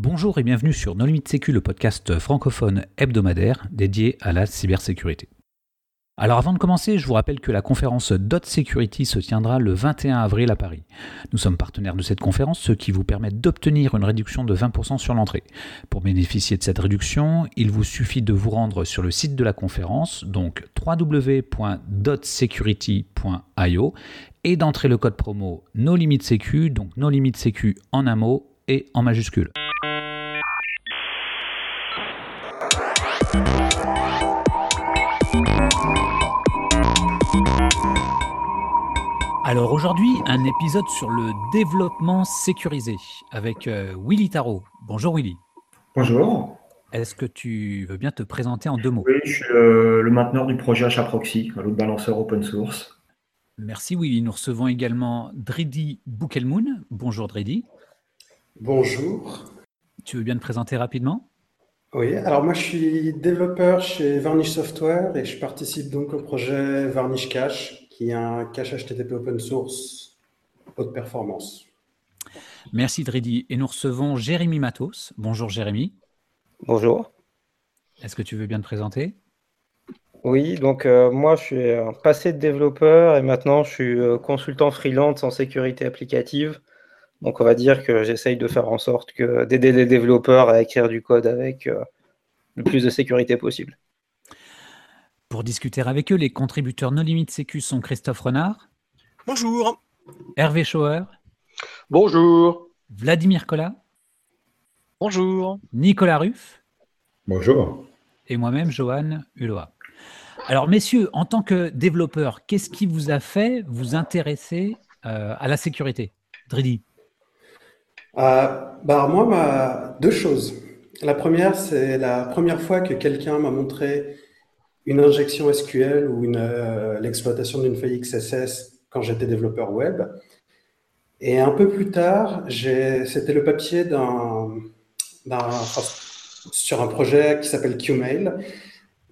Bonjour et bienvenue sur No Limit Sécu, le podcast francophone hebdomadaire dédié à la cybersécurité. Alors avant de commencer, je vous rappelle que la conférence Dot Security se tiendra le 21 avril à Paris. Nous sommes partenaires de cette conférence, ce qui vous permet d'obtenir une réduction de 20% sur l'entrée. Pour bénéficier de cette réduction, il vous suffit de vous rendre sur le site de la conférence, donc www.dotsecurity.io, et d'entrer le code promo No Limit Sécu, donc No Limit Sécu en un mot et en majuscule. Alors aujourd'hui, un épisode sur le développement sécurisé avec euh, Willy Tarot. Bonjour Willy. Bonjour. Est-ce que tu veux bien te présenter en deux mots? Oui, je suis le, le mainteneur du projet HAProxy, un autre balanceur open source. Merci Willy. Nous recevons également Dridi Boukelmoun. Bonjour Dridi. Bonjour. Tu veux bien te présenter rapidement? Oui, alors moi je suis développeur chez Varnish Software et je participe donc au projet Varnish Cache qui est un cache HTTP open source haute performance. Merci Dridi. Et nous recevons Jérémy Matos. Bonjour Jérémy. Bonjour. Est-ce que tu veux bien te présenter? Oui, donc euh, moi je suis un passé de développeur et maintenant je suis euh, consultant freelance en sécurité applicative. Donc on va dire que j'essaye de faire en sorte que d'aider les développeurs à écrire du code avec euh, le plus de sécurité possible. Pour discuter avec eux, les contributeurs No Limit Sécu sont Christophe Renard. Bonjour. Hervé Schauer. Bonjour. Vladimir Collat. Bonjour. Nicolas Ruff. Bonjour. Et moi-même, Johan Hulot. Alors, messieurs, en tant que développeur, qu'est-ce qui vous a fait vous intéresser euh, à la sécurité? Dridi euh, bah, Moi, deux choses. La première, c'est la première fois que quelqu'un m'a montré une injection SQL ou euh, l'exploitation d'une feuille XSS quand j'étais développeur web. Et un peu plus tard, c'était le papier sur un projet qui s'appelle Qmail,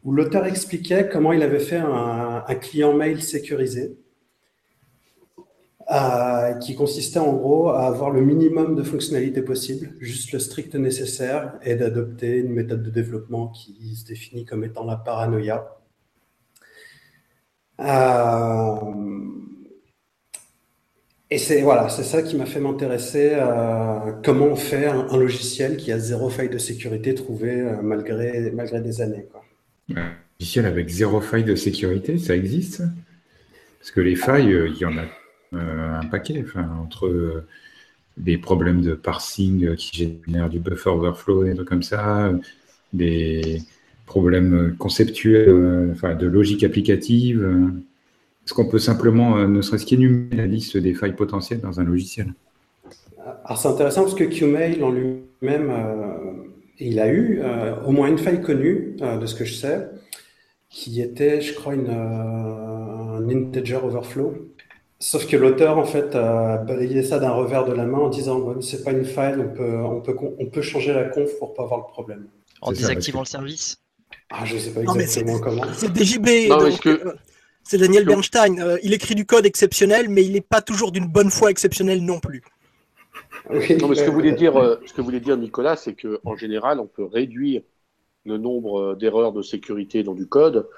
où l'auteur expliquait comment il avait fait un client mail sécurisé, euh, qui consistait en gros à avoir le minimum de fonctionnalités possible, juste le strict nécessaire, et d'adopter une méthode de développement qui se définit comme étant la paranoïa. Euh, et c'est voilà, c'est ça qui m'a fait m'intéresser à comment on fait un, logiciel qui a zéro faille de sécurité trouvée euh, malgré, malgré des années. Quoi. Un logiciel avec zéro faille de sécurité, ça existe? Parce que les failles, euh, il y en a euh, un paquet, entre euh, des problèmes de parsing qui génèrent du buffer overflow, des trucs comme ça, des problèmes conceptuels, de logique applicative. Est-ce qu'on peut simplement, ne serait-ce qu'énumérer la liste des failles potentielles dans un logiciel? Alors c'est intéressant parce que Qmail en lui-même, euh, il a eu euh, au moins une faille connue, euh, de ce que je sais, qui était, je crois, une, un integer overflow. Sauf que l'auteur, en fait, a balayé ça d'un revers de la main en disant bon, c'est pas une faille, on peut, on, peut, on peut changer la conf pour pas avoir le problème. En désactivant le service Ah, je sais pas exactement non, comment. C'est DJB. Que... C'est Daniel Bernstein. Euh, il écrit du code exceptionnel, mais il n'est pas toujours d'une bonne foi exceptionnel non plus. Oui, non, mais ce que voulait dire, euh, ce que voulait dire Nicolas, c'est qu'en général, on peut réduire le nombre d'erreurs de sécurité dans du code,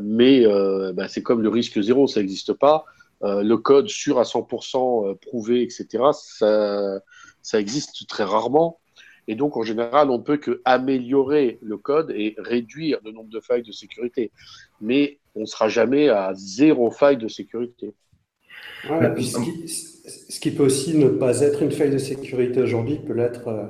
mais euh, bah, c'est comme le risque zéro, ça n'existe pas. Euh, le code sûr à 100% prouvé, etc., ça, ça existe très rarement. Et donc, en général, on ne peut que améliorer le code et réduire le nombre de failles de sécurité. Mais on ne sera jamais à zéro faille de sécurité. Ouais, ce, qui, ce, qui, peut aussi ne pas être une faille de sécurité aujourd'hui peut l'être euh,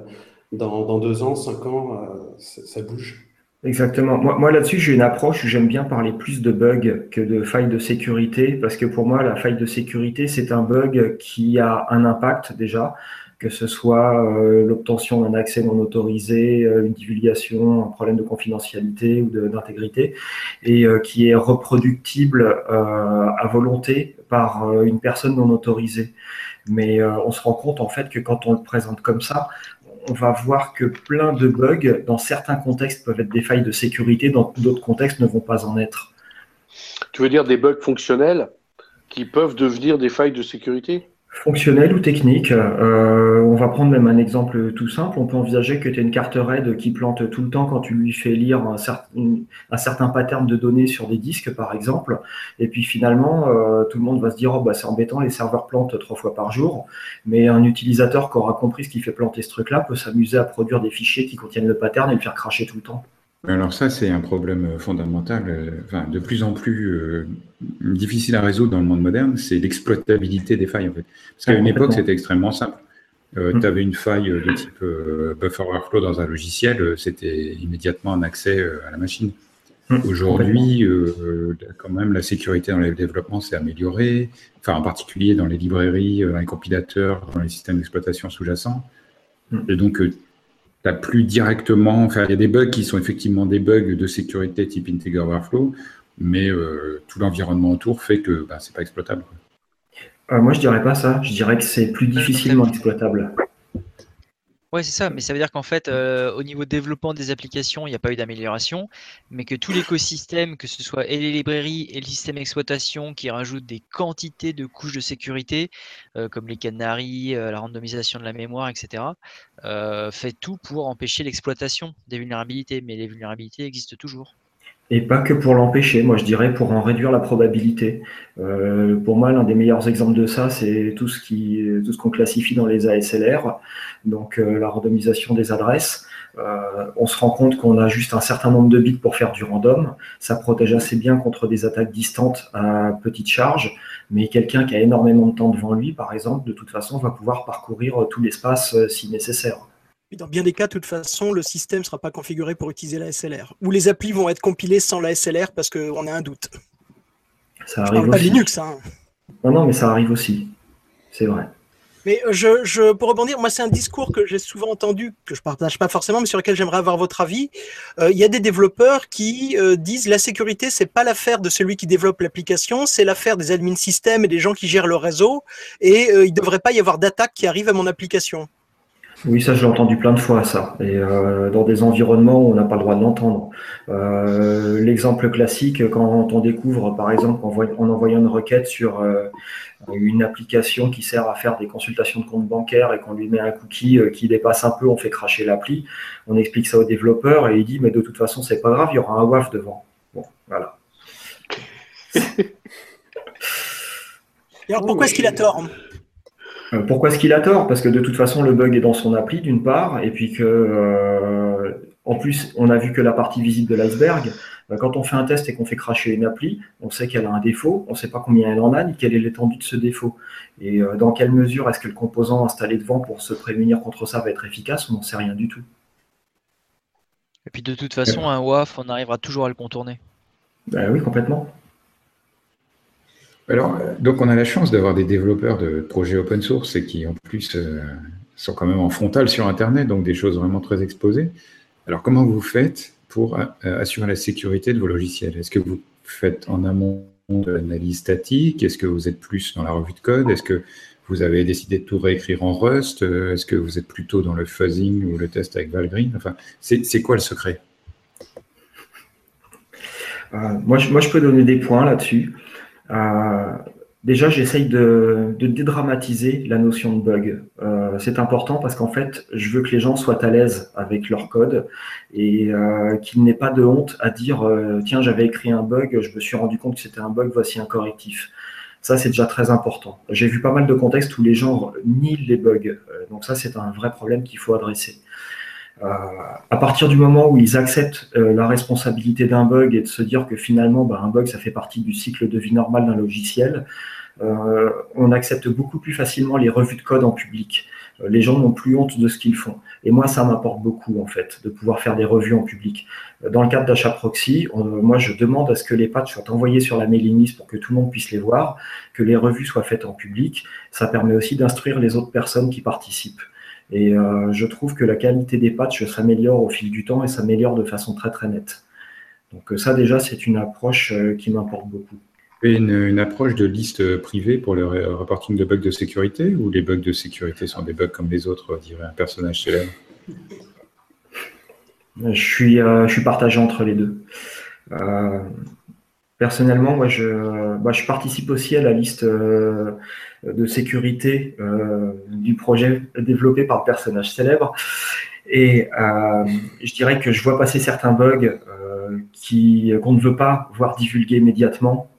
dans, dans, deux ans, cinq ans, euh, ça bouge. Exactement. Moi, moi là-dessus, j'ai une approche où j'aime bien parler plus de bugs que de failles de sécurité, parce que pour moi, la faille de sécurité, c'est un bug qui a un impact déjà, que ce soit euh, l'obtention d'un accès non autorisé, euh, une divulgation, un problème de confidentialité ou d'intégrité, et euh, qui est reproductible à volonté par une personne non autorisée. Mais on se rend compte en fait que quand on le présente comme ça, on va voir que plein de bugs, dans certains contextes, peuvent être des failles de sécurité, dans d'autres contextes ne vont pas en être. Tu veux dire des bugs fonctionnels qui peuvent devenir des failles de sécurité? Fonctionnel ou technique euh, On va prendre même un exemple tout simple. On peut envisager que tu as une carte RAID qui plante tout le temps quand tu lui fais lire un, certain pattern de données sur des disques, par exemple. Et puis finalement, euh, tout le monde va se dire oh, bah, c'est embêtant, les serveurs plantent trois fois par jour. Mais un utilisateur qui aura compris ce qui fait planter ce truc-là peut s'amuser à produire des fichiers qui contiennent le pattern et le faire cracher tout le temps. Alors ça, c'est un problème euh, fondamental, euh, enfin, de plus en plus euh, difficile à résoudre dans le monde moderne, c'est l'exploitabilité des failles. En fait. Parce qu'à une époque, c'était extrêmement simple. Hum. Tu avais une faille de type buffer overflow dans un logiciel, c'était immédiatement un accès à la machine. Hum, Aujourd'hui, quand même, la sécurité dans les développements s'est améliorée, enfin en particulier dans les librairies, dans les compilateurs, dans les systèmes d'exploitation sous-jacents. Hum. Et donc, plus directement, enfin, il y a des bugs qui sont effectivement des bugs de sécurité type Integer Overflow, mais euh, tout l'environnement autour fait que bah, c'est pas exploitable. Euh, moi, je dirais pas ça. Je dirais que c'est plus difficilement exploitable. Oui, c'est ça, mais ça veut dire qu'en fait, euh, au niveau développement des applications, il n'y a pas eu d'amélioration, mais que tout l'écosystème, que ce soit et les librairies et le système d'exploitation qui rajoutent des quantités de couches de sécurité, euh, comme les canaries, euh, la randomisation de la mémoire, etc., fait tout pour empêcher l'exploitation des vulnérabilités, mais les vulnérabilités existent toujours. Et pas que pour l'empêcher, moi je dirais pour en réduire la probabilité. Euh, pour moi, l'un des meilleurs exemples de ça, c'est tout ce qu'on classifie dans les ASLR, donc euh, la randomisation des adresses. Euh, on se rend compte qu'on a juste un certain nombre de bits pour faire du random. Ça protège assez bien contre des attaques distantes à petite charge, mais quelqu'un qui a énormément de temps devant lui, par exemple, de toute façon, va pouvoir parcourir tout l'espace si nécessaire dans bien des cas, de toute façon, le système ne sera pas configuré pour utiliser la SLR. Ou les applis vont être compilées sans la SLR parce qu'on a un doute. Ça arrive pas Linux. Hein. Non, non, mais ça arrive aussi. C'est vrai. Mais euh, je, je, pour rebondir, moi, c'est un discours que j'ai souvent entendu, que je ne partage pas forcément, mais sur lequel j'aimerais avoir votre avis. Euh, il y a des développeurs qui euh, disent la sécurité, c'est pas l'affaire de celui qui développe l'application, c'est l'affaire des admin systèmes et des gens qui gèrent le réseau, et il ne devrait pas y avoir d'attaque qui arrive à mon application. Oui, ça, j'ai entendu plein de fois, ça. Et euh, dans des environnements où on n'a pas le droit de l'entendre. Euh, l'exemple classique, quand on découvre, par exemple, en, envoyant une requête sur euh, une application qui sert à faire des consultations de compte bancaire et qu'on lui met un cookie qui dépasse un peu, on fait cracher l'appli. On explique ça au développeur et il dit, mais de toute façon, c'est pas grave, il y aura un WAF devant. Bon, voilà. alors, pourquoi est-ce qu'il a tort? Pourquoi est-ce qu'il a tort? Parce que de toute façon, le bug est dans son appli, d'une part, et puis que, euh, en plus, on a vu que la partie visible de l'iceberg. Euh, quand on fait un test et qu'on fait cracher une appli, on sait qu'elle a un défaut, on ne sait pas combien elle en a, ni quelle est l'étendue de ce défaut. Et dans quelle mesure est-ce que le composant installé devant pour se prémunir contre ça va être efficace? On n'en sait rien du tout. Et puis de toute façon, un WAF, on arrivera toujours à le contourner. Ben oui, complètement. Alors, donc on a la chance d'avoir des développeurs de projets open source qui en plus euh, sont quand même en frontal sur Internet, donc des choses vraiment très exposées. Alors comment vous faites pour euh, assurer la sécurité de vos logiciels? Est-ce que vous faites en amont de l'analyse statique? Est-ce que vous êtes plus dans la revue de code? Est-ce que vous avez décidé de tout réécrire en Rust? Est-ce que vous êtes plutôt dans le fuzzing ou le test avec Valgrind Enfin, c'est quoi le secret? Euh, moi, moi, je peux donner des points là-dessus. Euh, déjà, j'essaye de, dédramatiser la notion de bug. Euh, c'est important parce qu'en fait, je veux que les gens soient à l'aise avec leur code et euh, n'ait pas de honte à dire tiens, j'avais écrit un bug, je me suis rendu compte que c'était un bug, voici un correctif. Ça, c'est déjà très important. J'ai vu pas mal de contextes où les gens nient les bugs. donc ça, c'est un vrai problème qu'il faut adresser. Euh, à partir du moment où ils acceptent euh, la responsabilité d'un bug et de se dire que finalement, bah, un bug, ça fait partie du cycle de vie normal d'un logiciel, euh, on accepte beaucoup plus facilement les revues de code en public. Les gens n'ont plus honte de ce qu'ils font. Et moi, ça m'apporte beaucoup, en fait, de pouvoir faire des revues en public. Dans le cadre d'achat proxy, moi, je demande à ce que les patchs soient envoyés sur la mailing list pour que tout le monde puisse les voir, que les revues soient faites en public. Ça permet aussi d'instruire les autres personnes qui participent. Et euh, je trouve que la qualité des patchs s'améliore au fil du temps et s'améliore de façon très très nette. Donc euh, ça déjà, c'est une approche euh, qui m'importe beaucoup. Et une, approche de liste privée pour le reporting de bugs de sécurité ou les bugs de sécurité sont des bugs comme les autres, dirait un personnage célèbre? Je suis, je suis partagé entre les deux. Personnellement, moi, je, bah, je participe aussi à la liste de sécurité du projet développé par le personnage célèbre. Et je dirais que je vois passer certains bugs qui qu'on ne veut pas voir divulguer immédiatement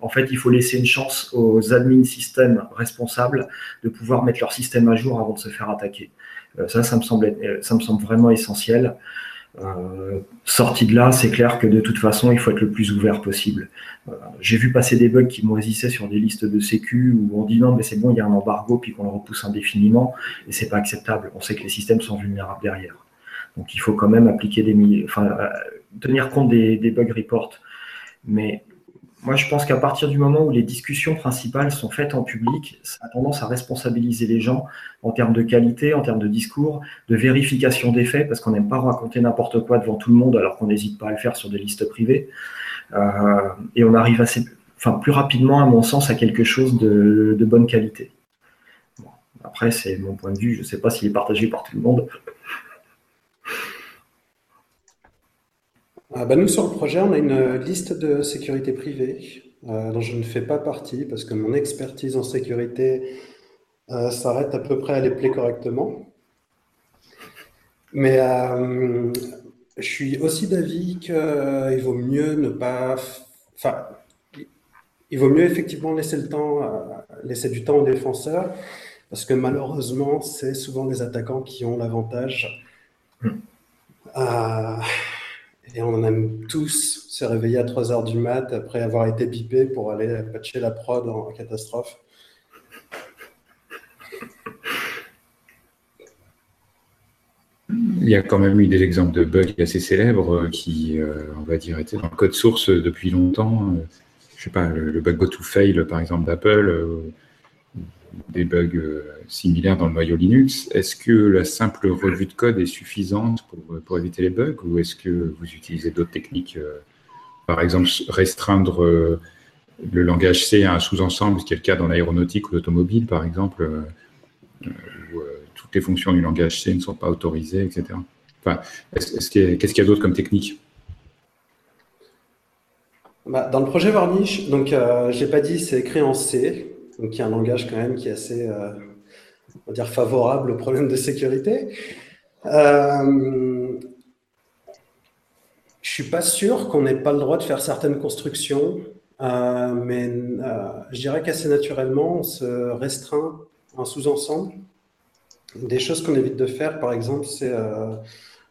en fait, il faut laisser une chance aux admins système responsables de pouvoir mettre leur système à jour avant de se faire attaquer. Euh, ça, ça me semble, euh, ça me semble vraiment essentiel. Euh, sorti de là, c'est clair que de toute façon, il faut être le plus ouvert possible. J'ai vu passer des bugs qui moisissaient sur des listes de sécu où on dit non, mais c'est bon, il y a un embargo, puis qu'on le repousse indéfiniment, et c'est pas acceptable. On sait que les systèmes sont vulnérables derrière. Donc il faut quand même appliquer des, enfin, tenir compte des, des bug reports. Mais moi, je pense qu'à partir du moment où les discussions principales sont faites en public, ça a tendance à responsabiliser les gens en termes de qualité, en termes de discours, de vérification des faits, parce qu'on n'aime pas raconter n'importe quoi devant tout le monde, alors qu'on n'hésite pas à le faire sur des listes privées. Euh, et on arrive assez, enfin, plus rapidement, à mon sens, à quelque chose de, bonne qualité. après, c'est mon point de vue, je ne sais pas s'il est partagé par tout le monde. Ah, bah, nous, sur le projet, on a une liste de sécurité privée euh, dont je ne fais pas partie parce que mon expertise en sécurité euh, s'arrête à peu près à les plaire correctement. Mais euh, je suis aussi d'avis qu'il vaut mieux ne pas. Enfin, il vaut mieux effectivement laisser le temps, laisser du temps aux défenseurs parce que malheureusement, c'est souvent les attaquants qui ont l'avantage. Hmm. Et on aime tous se réveiller à 3 heures du mat après avoir été bipé pour aller patcher la prod en catastrophe. Il y a quand même eu des exemples de bugs assez célèbres qui, euh, on va dire, étaient dans le code source depuis longtemps. Je sais pas, le, bug go to fail, par exemple, d'Apple, euh, des bugs euh, similaires dans le noyau Linux. Est-ce que la simple revue de code est suffisante pour, éviter les bugs ou est-ce que vous utilisez d'autres techniques euh, Par exemple, restreindre euh, le langage C à un sous-ensemble, ce qui est le cas dans l'aéronautique ou l'automobile, par exemple, où toutes les fonctions du langage C ne sont pas autorisées, etc. Enfin, qu'est-ce qu'il y a, d'autre comme technique? Bah, Dans le projet Varnish, donc je n'ai pas dit, c'est écrit en C. Donc il y a un langage quand même qui est assez, euh, on va dire, favorable aux problèmes de sécurité. Euh, je suis pas sûr qu'on n'ait pas le droit de faire certaines constructions, euh, mais je dirais qu'assez naturellement, on se restreint un sous-ensemble. Des choses qu'on évite de faire, par exemple, c'est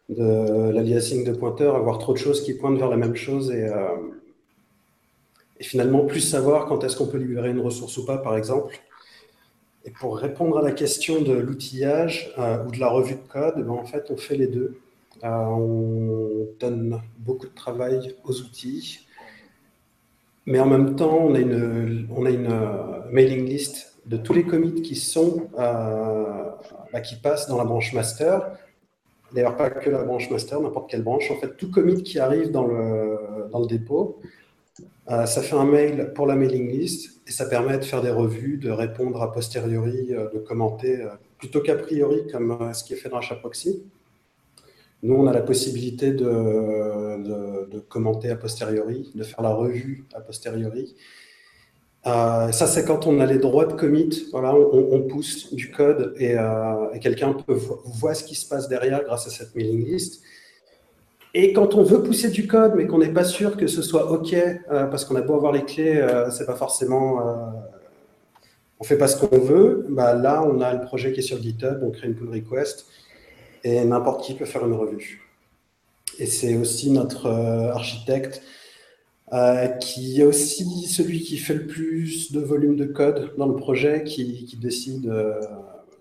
de l'aliasing de pointeurs, avoir trop de choses qui pointent vers la même chose et et finalement plus savoir quand est-ce qu'on peut libérer une ressource ou pas, par exemple. Et pour répondre à la question de l'outillage euh, ou de la revue de code, ben, en fait, on fait les deux. Euh, on donne beaucoup de travail aux outils, mais en même temps, on a une, a euh, mailing list de tous les commits qui sont bah, qui passent dans la branche master. D'ailleurs, pas que la branche master, n'importe quelle branche. En fait, tout commit qui arrive dans le dépôt, euh, ça fait un mail pour la mailing list et ça permet de faire des revues, de répondre a posteriori, euh, de commenter euh, plutôt qu'a priori comme ce qui est fait dans HAProxy. Nous, on a la possibilité de, commenter a posteriori, de faire la revue a posteriori. ça, c'est quand on a les droits de commit. Voilà, on, pousse du code et, et quelqu'un voir ce qui se passe derrière grâce à cette mailing list. Et quand on veut pousser du code, mais qu'on n'est pas sûr que ce soit OK, euh, parce qu'on a beau avoir les clés, euh, c'est pas forcément. Euh, on fait pas ce qu'on veut. Bah, là, on a le projet qui est sur GitHub, on crée une pull request et n'importe qui peut faire une revue. Et c'est aussi notre architecte qui est aussi celui qui fait le plus de volume de code dans le projet, qui décide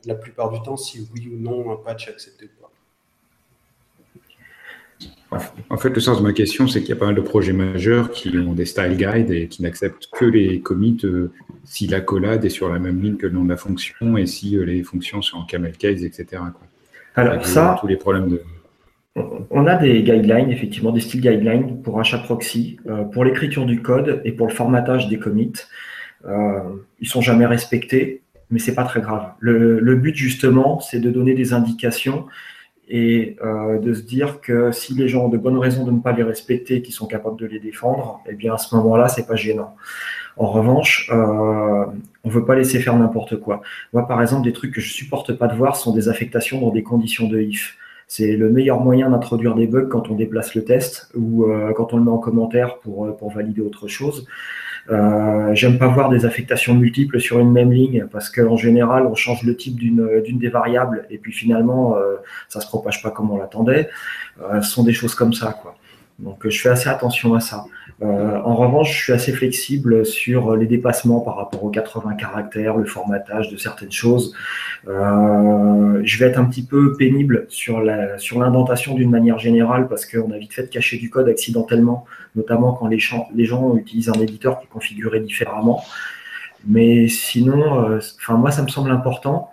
la plupart du temps si oui ou non un patch est accepté ou pas. En fait, le sens de ma question, c'est qu'il y a pas mal de projets majeurs qui ont des style guides et qui n'acceptent que les commits euh, si la collade est sur la même ligne que le nom de la fonction et si euh, les fonctions sont en camel case, etc. Alors ça, tous les problèmes de... On a des guidelines, effectivement, des style guidelines pour achat proxy, euh, pour l'écriture du code et pour le formatage des commits. Ils sont jamais respectés, mais c'est pas très grave. Le, le but justement, c'est de donner des indications et euh, de se dire que si les gens ont de bonnes raisons de ne pas les respecter, qui sont capables de les défendre, eh bien à ce moment-là, c'est pas gênant. En revanche, euh, on veut pas laisser faire n'importe quoi. Moi, par exemple, des trucs que je supporte pas de voir sont des affectations dans des conditions de if. C'est le meilleur moyen d'introduire des bugs quand on déplace le test ou euh, quand on le met en commentaire pour, pour valider autre chose. Euh, J'aime pas voir des affectations multiples sur une même ligne parce qu'en général, on change le type d'une des variables et puis finalement, euh, ça se propage pas comme on l'attendait. Euh, ce sont des choses comme ça, quoi. Donc, je fais assez attention à ça. Euh, en revanche, je suis assez flexible sur les dépassements par rapport aux 80 caractères, le formatage de certaines choses. Euh, je vais être un petit peu pénible sur la sur l'indentation d'une manière générale parce qu'on a vite fait de cacher du code accidentellement, notamment quand les, les gens utilisent un éditeur qui est configuré différemment. Mais sinon, euh, enfin moi, ça me semble important.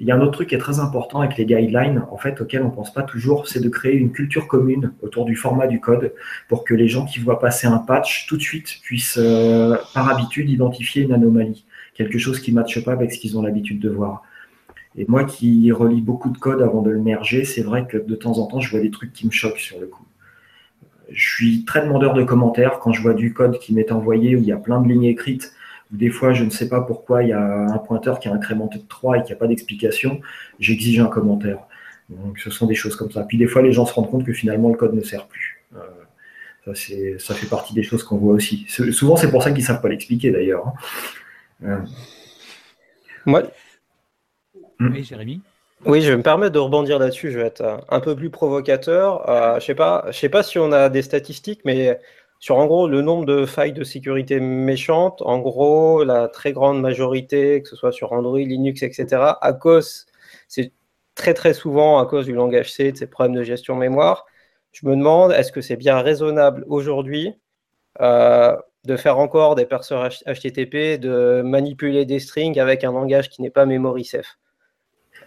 Il y a un autre truc qui est très important avec les guidelines, en fait, auquel on ne pense pas toujours, c'est de créer une culture commune autour du format du code pour que les gens qui voient passer un patch tout de suite puissent, euh, par habitude, identifier une anomalie, quelque chose qui ne matche pas avec ce qu'ils ont l'habitude de voir. Et moi qui relis beaucoup de code avant de le merger, c'est vrai que de temps en temps, je vois des trucs qui me choquent sur le coup. Je suis très demandeur de commentaires quand je vois du code qui m'est envoyé où il y a plein de lignes écrites des fois, je ne sais pas pourquoi il y a un pointeur qui a incrémenté de 3 et qui n'a pas d'explication, j'exige un commentaire. Donc, ce sont des choses comme ça. Puis, des fois, les gens se rendent compte que finalement, le code ne sert plus. Euh, ça, ça, fait partie des choses qu'on voit aussi. Souvent, c'est pour ça qu'ils ne savent pas l'expliquer, d'ailleurs. Hein. Euh. Hmm. Oui, Jérémy oui, je vais me permettre de rebondir là-dessus. Je vais être un peu plus provocateur. Euh, je ne sais, sais, pas si on a des statistiques, mais sur en gros le nombre de failles de sécurité méchantes, en gros la très grande majorité, que ce soit sur Android, Linux, etc., à cause, c'est très très souvent à cause du langage C, de ces problèmes de gestion mémoire. Je me demande, est-ce que c'est bien raisonnable aujourd'hui euh, de faire encore des parseurs HTTP, de manipuler des strings avec un langage qui n'est pas memory safe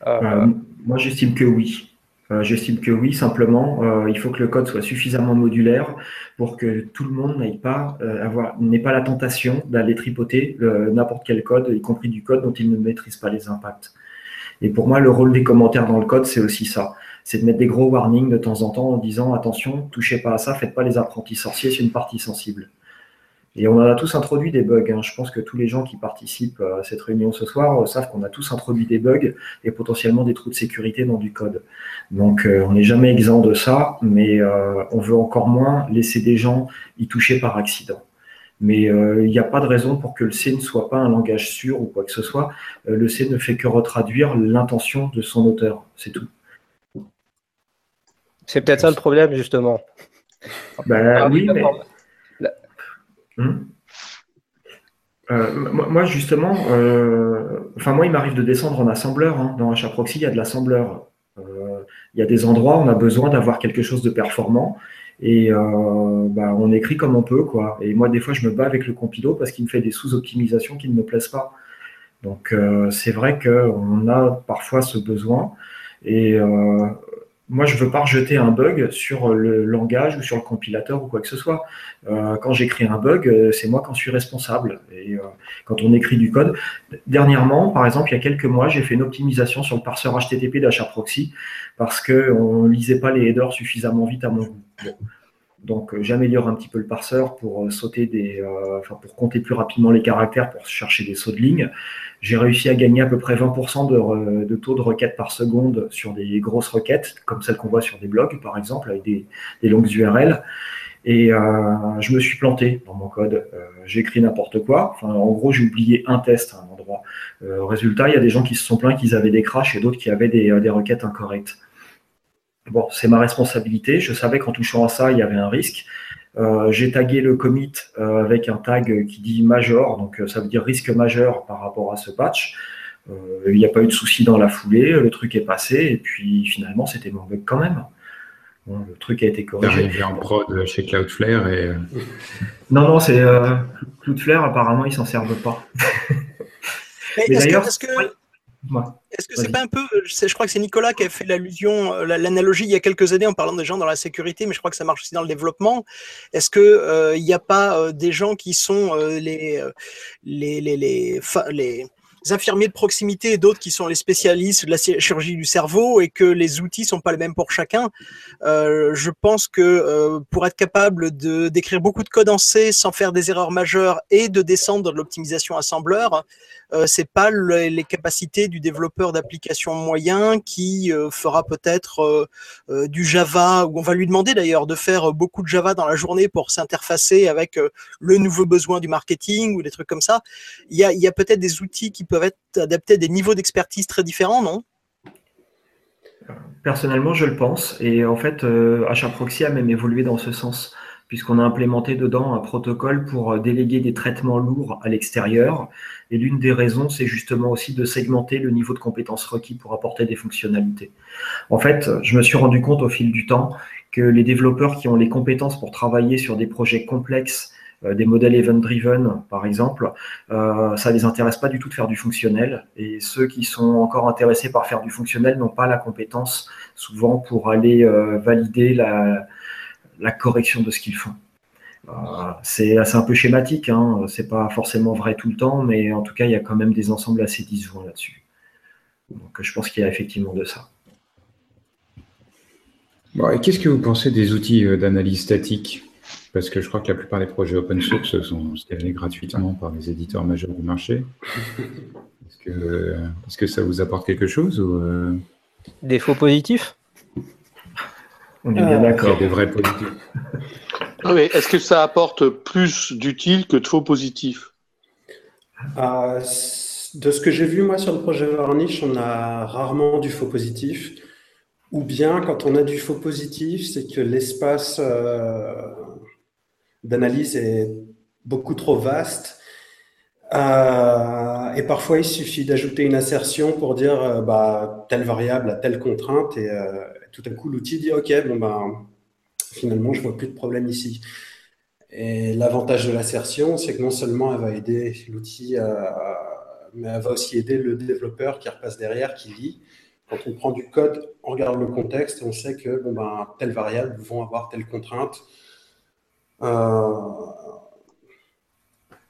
euh, euh, Moi, j'estime que oui. Euh, j'estime que oui, simplement, euh, il faut que le code soit suffisamment modulaire pour que tout le monde n'ait pas, euh, n'ait pas la tentation d'aller tripoter n'importe quel code, y compris du code dont il ne maîtrise pas les impacts. Et pour moi, le rôle des commentaires dans le code, c'est aussi ça. C'est de mettre des gros warnings de temps en temps en disant attention, touchez pas à ça, faites pas les apprentis sorciers, c'est une partie sensible. Et on en a tous introduit des bugs. Hein. Je pense que tous les gens qui participent à cette réunion ce soir euh, savent qu'on a tous introduit des bugs et potentiellement des trous de sécurité dans du code. Donc euh, on n'est jamais exempt de ça, mais euh, on veut encore moins laisser des gens y toucher par accident. Mais il n'y a pas de raison pour que le C ne soit pas un langage sûr ou quoi que ce soit. le C ne fait que retraduire l'intention de son auteur, c'est tout. C'est peut-être ça le problème, justement. Ben, oui, mais Hmm. Euh, moi, justement, euh, enfin, moi, il m'arrive de descendre en assembleur. Hein. Dans HAProxy, il y a de l'assembleur. Euh, il y a des endroits où on a besoin d'avoir quelque chose de performant et bah, on écrit comme on peut. Quoi. Et moi, des fois, je me bats avec le compilo parce qu'il me fait des sous-optimisations qui ne me plaisent pas. Donc, c'est vrai qu'on a parfois ce besoin. Et moi, je ne veux pas rejeter un bug sur le langage ou sur le compilateur ou quoi que ce soit. Euh, quand j'écris un bug, euh, c'est moi qui en suis responsable. Et euh, quand on écrit du code, dernièrement, par exemple, il y a quelques mois, j'ai fait une optimisation sur le parseur HTTP d'HAProxy parce qu'on ne lisait pas les headers suffisamment vite à mon goût. Donc, j'améliore un petit peu le parseur pour sauter des, enfin, pour compter plus rapidement les caractères, pour chercher des sauts de ligne j'ai réussi à gagner à peu près 20% de, de, taux de requête par seconde sur des grosses requêtes, comme celles qu'on voit sur des blogs, par exemple, avec des, des longues URL. Et euh, je me suis planté dans mon code. Euh, j'ai écrit n'importe quoi. Enfin, en gros, j'ai oublié un test à un endroit. Euh, résultat, il y a des gens qui se sont plaints qu'ils avaient des crashs et d'autres qui avaient des, des requêtes incorrectes. Bon, c'est ma responsabilité. Je savais qu'en touchant à ça, il y avait un risque. Euh, j'ai tagué le commit euh, avec un tag qui dit major, donc euh, ça veut dire risque majeur par rapport à ce patch. il n'y a pas eu de souci dans la foulée, le truc est passé, et puis finalement c'était mon bug quand même. le truc a été corrigé. arrivé en prod chez Cloudflare et. Non, non, c'est Cloudflare, apparemment ils s'en servent pas. Mais, d'ailleurs, est-ce que c'est pas un peu, je crois que c'est Nicolas qui a fait l'allusion, euh, l'analogie il y a quelques années en parlant des gens dans la sécurité, mais je crois que ça marche aussi dans le développement. Est-ce que euh, il n'y a pas euh, des gens qui sont les les les, les, les infirmiers de proximité et d'autres qui sont les spécialistes de la chirurgie du cerveau et que les outils sont pas les mêmes pour chacun. Euh, je pense que euh, pour être capable de d'écrire beaucoup de code en C sans faire des erreurs majeures et de descendre de l'optimisation assembleur, euh, c'est pas les capacités du développeur d'application moyen qui euh, fera peut-être euh, du Java, ou on va lui demander d'ailleurs de faire beaucoup de Java dans la journée pour s'interfacer avec le nouveau besoin du marketing ou des trucs comme ça. Il y a, y a peut-être des outils qui peuvent être adaptés à des niveaux d'expertise très différents, non? Personnellement, je le pense. Et en fait, HAProxy a même évolué dans ce sens puisqu'on a implémenté dedans un protocole pour euh, déléguer des traitements lourds à l'extérieur. Et l'une des raisons, c'est justement aussi de segmenter le niveau de compétences requis pour apporter des fonctionnalités. En fait, je me suis rendu compte au fil du temps que les développeurs qui ont les compétences pour travailler sur des projets complexes, euh, des modèles event-driven par exemple, euh, ça les intéresse pas du tout de faire du fonctionnel. Et ceux qui sont encore intéressés par faire du fonctionnel n'ont pas la compétence souvent pour aller euh, valider la, correction de ce qu'ils font. Euh, c'est un peu schématique, hein. c'est pas forcément vrai tout le temps, mais en tout cas, il y a quand même des ensembles assez disjoints là-dessus. Donc je pense qu'il y a effectivement de ça. Qu'est-ce que vous pensez des outils euh, d'analyse statique? Parce que je crois que la plupart des projets open source sont scalés gratuitement par les éditeurs majeurs du marché. Est-ce que, ça vous apporte quelque chose ou euh? Défaut positif on est bien euh, d'accord. Des vrais positifs. est-ce que ça apporte plus d'utile que de faux positifs? Euh, De ce que j'ai vu, moi, sur le projet Varnish, on a rarement du faux positif. Ou bien, quand on a du faux positif, c'est que l'espace euh, d'analyse est beaucoup trop vaste. et parfois, il suffit d'ajouter une assertion pour dire bah, telle variable a telle contrainte et, tout à coup, l'outil dit OK, bon ben, finalement, je vois plus de problème ici. Et l'avantage de l'assertion, c'est que non seulement elle va aider l'outil, mais elle va aussi aider le développeur qui repasse derrière, qui lit. Quand on prend du code, on regarde le contexte et on sait que bon ben, telle variable vont avoir telle contrainte. Euh,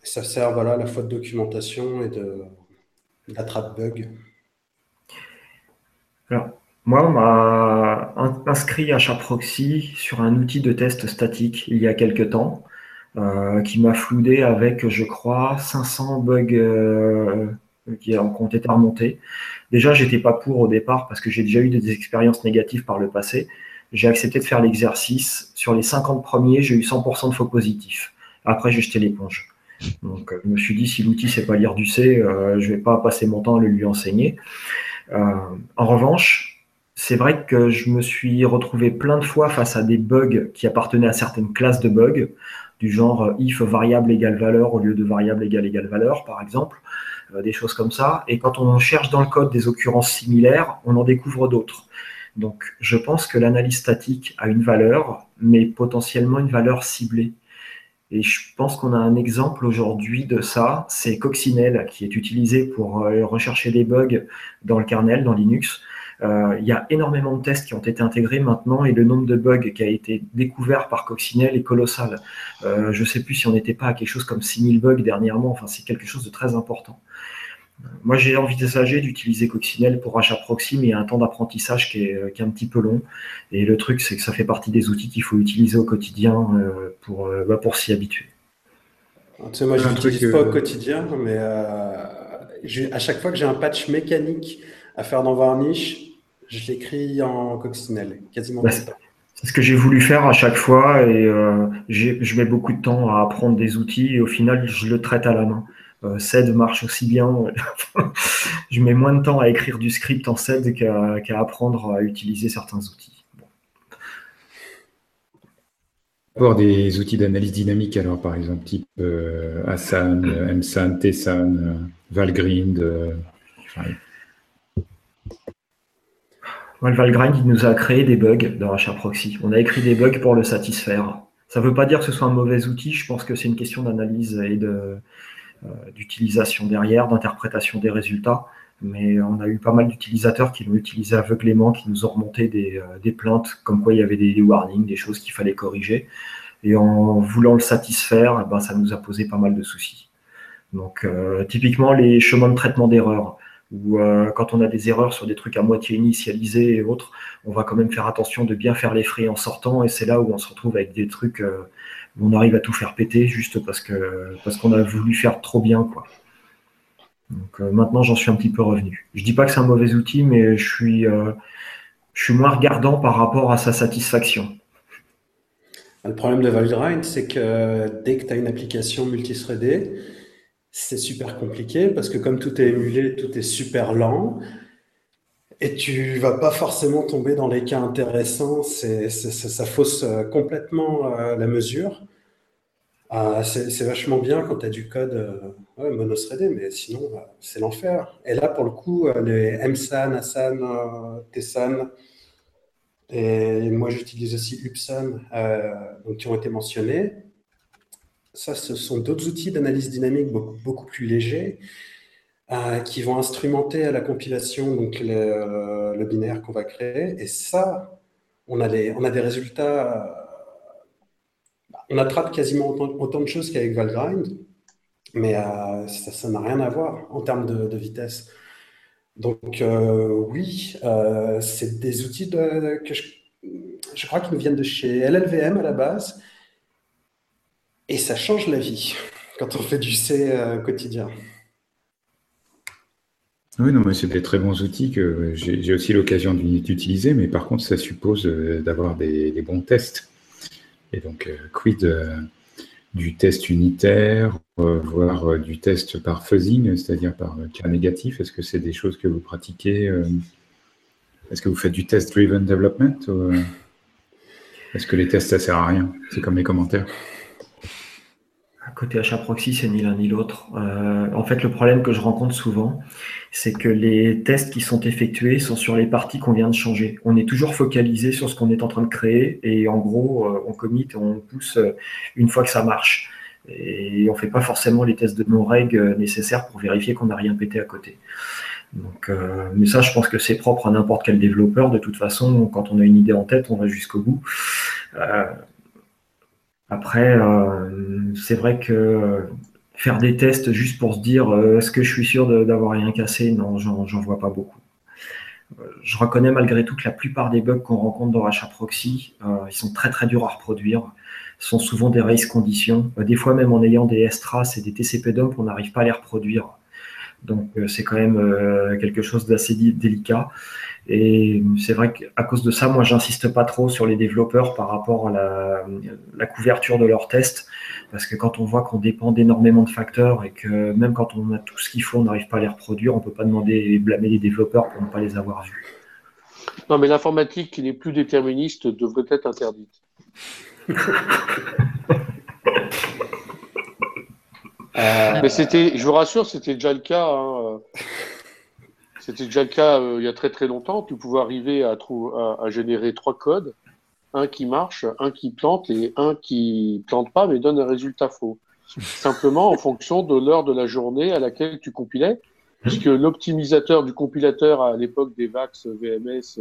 ça sert voilà, à la fois de documentation et de d'attrape bug. Alors, moi, on m'a inscrit à Chaproxy sur un outil de test statique il y a quelques temps, euh, qui m'a floudé avec, je crois, 500 bugs euh, qui, ont été remontés. Déjà, j'étais pas pour au départ parce que j'ai déjà eu des expériences négatives par le passé. J'ai accepté de faire l'exercice. Sur les 50 premiers, j'ai eu 100% de faux positifs. Après, j'ai jeté l'éponge. Donc, je me suis dit, si l'outil sait pas lire du C, euh, je vais pas passer mon temps à le lui enseigner. en revanche, c'est vrai que je me suis retrouvé plein de fois face à des bugs qui appartenaient à certaines classes de bugs, du genre euh, if variable égale valeur au lieu de variable égale égale valeur, par exemple, euh, des choses comme ça. Et quand on cherche dans le code des occurrences similaires, on en découvre d'autres. Donc, je pense que l'analyse statique a une valeur, mais potentiellement une valeur ciblée. Et je pense qu'on a un exemple aujourd'hui de ça, c'est Coccinelle, qui est utilisé pour euh, rechercher des bugs dans le kernel, dans Linux. Euh, il y a énormément de tests qui ont été intégrés maintenant et le nombre de bugs qui a été découvert par Coccinelle est colossal. Euh, je ne sais plus si on n'était pas à quelque chose comme 6000 bugs dernièrement. Enfin, c'est quelque chose de très important. Moi, j'ai envisagé d'utiliser Coccinelle pour achat proxy, mais il y a un temps d'apprentissage qui est, qui est, un petit peu long. Et le truc, c'est que ça fait partie des outils qu'il faut utiliser au quotidien euh, pour, bah, pour s'y habituer. Tu sais, moi, je n'utilise pas au quotidien, mais à chaque fois que j'ai un patch mécanique à faire dans Varnish, je l'écris en coccinelle, quasiment. Bah, c'est ce que j'ai voulu faire à chaque fois et euh, je mets beaucoup de temps à apprendre des outils et au final, je le traite à la main. Euh, SED marche aussi bien. je mets moins de temps à écrire du script en SED qu'à apprendre à utiliser certains outils. Bon. des outils d'analyse dynamique, alors par exemple, type euh, Asana, MSAN, TSAN, Valgrind. Valgrind, il nous a créé des bugs dans Proxy. On a écrit des bugs pour le satisfaire. Ça ne veut pas dire que ce soit un mauvais outil. Je pense que c'est une question d'analyse et de, euh, d'utilisation derrière, d'interprétation des résultats. Mais on a eu pas mal d'utilisateurs qui l'ont utilisé aveuglément, qui nous ont remonté des, euh, plaintes comme quoi il y avait des, warnings, des choses qu'il fallait corriger. Et en voulant le satisfaire, eh ben, ça nous a posé pas mal de soucis. Donc, typiquement, les chemins de traitement d'erreurs ou quand on a des erreurs sur des trucs à moitié initialisés et autres, on va quand même faire attention de bien faire les frais en sortant, et c'est là où on se retrouve avec des trucs où on arrive à tout faire péter juste parce que parce qu'on a voulu faire trop bien, quoi. Donc maintenant, j'en suis un petit peu revenu. Je dis pas que c'est un mauvais outil, mais je suis je suis moins regardant par rapport à sa satisfaction. Le problème de Valgrind, c'est que dès que tu as une application multithreadée, c'est super compliqué parce que comme tout est émulé, tout est super lent. Et tu vas pas forcément tomber dans les cas intéressants. C'est, ça fausse euh, complètement euh, la mesure. Ah, c'est, vachement bien quand tu as du code euh, ouais, mais sinon, c'est l'enfer. Et là, pour le coup, les MSAN, ASAN, TSAN, et moi, j'utilise aussi UPSAN, euh, donc, qui ont été mentionnés. Ça, ce sont d'autres outils d'analyse dynamique beaucoup, plus légers euh, qui vont instrumenter à la compilation donc, le, euh, le binaire qu'on va créer. Et ça, on a, des résultats. On attrape quasiment autant, de choses qu'avec Valgrind, mais ça n'a rien à voir en termes de, vitesse. Donc euh, oui, euh, c'est des outils que je, crois qu'ils nous viennent de chez LLVM à la base. Et ça change la vie quand on fait du C euh, quotidien. Oui, non, mais c'est des très bons outils que j'ai aussi l'occasion d'utiliser, mais par contre, ça suppose d'avoir des, bons tests. Et donc, quid du test unitaire, euh, voire euh, du test par fuzzing, c'est-à-dire par euh, cas négatif? Est-ce que c'est des choses que vous pratiquez Est-ce que vous faites du test-driven development Est-ce que les tests, ça sert à rien? C'est comme les commentaires. Côté achat proxy, c'est ni l'un ni l'autre. en fait, le problème que je rencontre souvent, c'est que les tests qui sont effectués sont sur les parties qu'on vient de changer. On est toujours focalisé sur ce qu'on est en train de créer et en gros, euh, on commit on pousse euh, une fois que ça marche. Et on ne fait pas forcément les tests de non-reg euh, nécessaires pour vérifier qu'on n'a rien pété à côté. Donc, mais ça, je pense que c'est propre à n'importe quel développeur. De toute façon, quand on a une idée en tête, on va jusqu'au bout. Après, c'est vrai que faire des tests juste pour se dire euh, est-ce que je suis sûr d'avoir rien cassé? Non, j'en vois pas beaucoup. Euh, je reconnais malgré tout que la plupart des bugs qu'on rencontre dans Rachat Proxy, euh, ils sont très très durs à reproduire. Sont souvent des race conditions. des fois même en ayant des S-traces et des TCP dump, on n'arrive pas à les reproduire. Donc c'est quand même quelque chose d'assez délicat. Et c'est vrai qu'à cause de ça, moi, j'insiste pas trop sur les développeurs par rapport à la, la couverture de leurs tests. Parce que quand on voit qu'on dépend d'énormément de facteurs et que même quand on a tout ce qu'il faut, on n'arrive pas à les reproduire, on ne peut pas demander et blâmer les développeurs pour ne pas les avoir vus. Non, mais l'informatique qui n'est plus déterministe devrait être interdite. Euh, mais c'était, je vous rassure, c'était déjà le cas. Hein. C'était déjà le cas euh, il y a très très longtemps. Tu pouvais arriver à, à générer trois codes un qui marche, un qui plante et un qui plante pas mais donne un résultat faux. Simplement en fonction de l'heure de la journée à laquelle tu compilais, puisque l'optimisateur du compilateur à l'époque des VAX VMS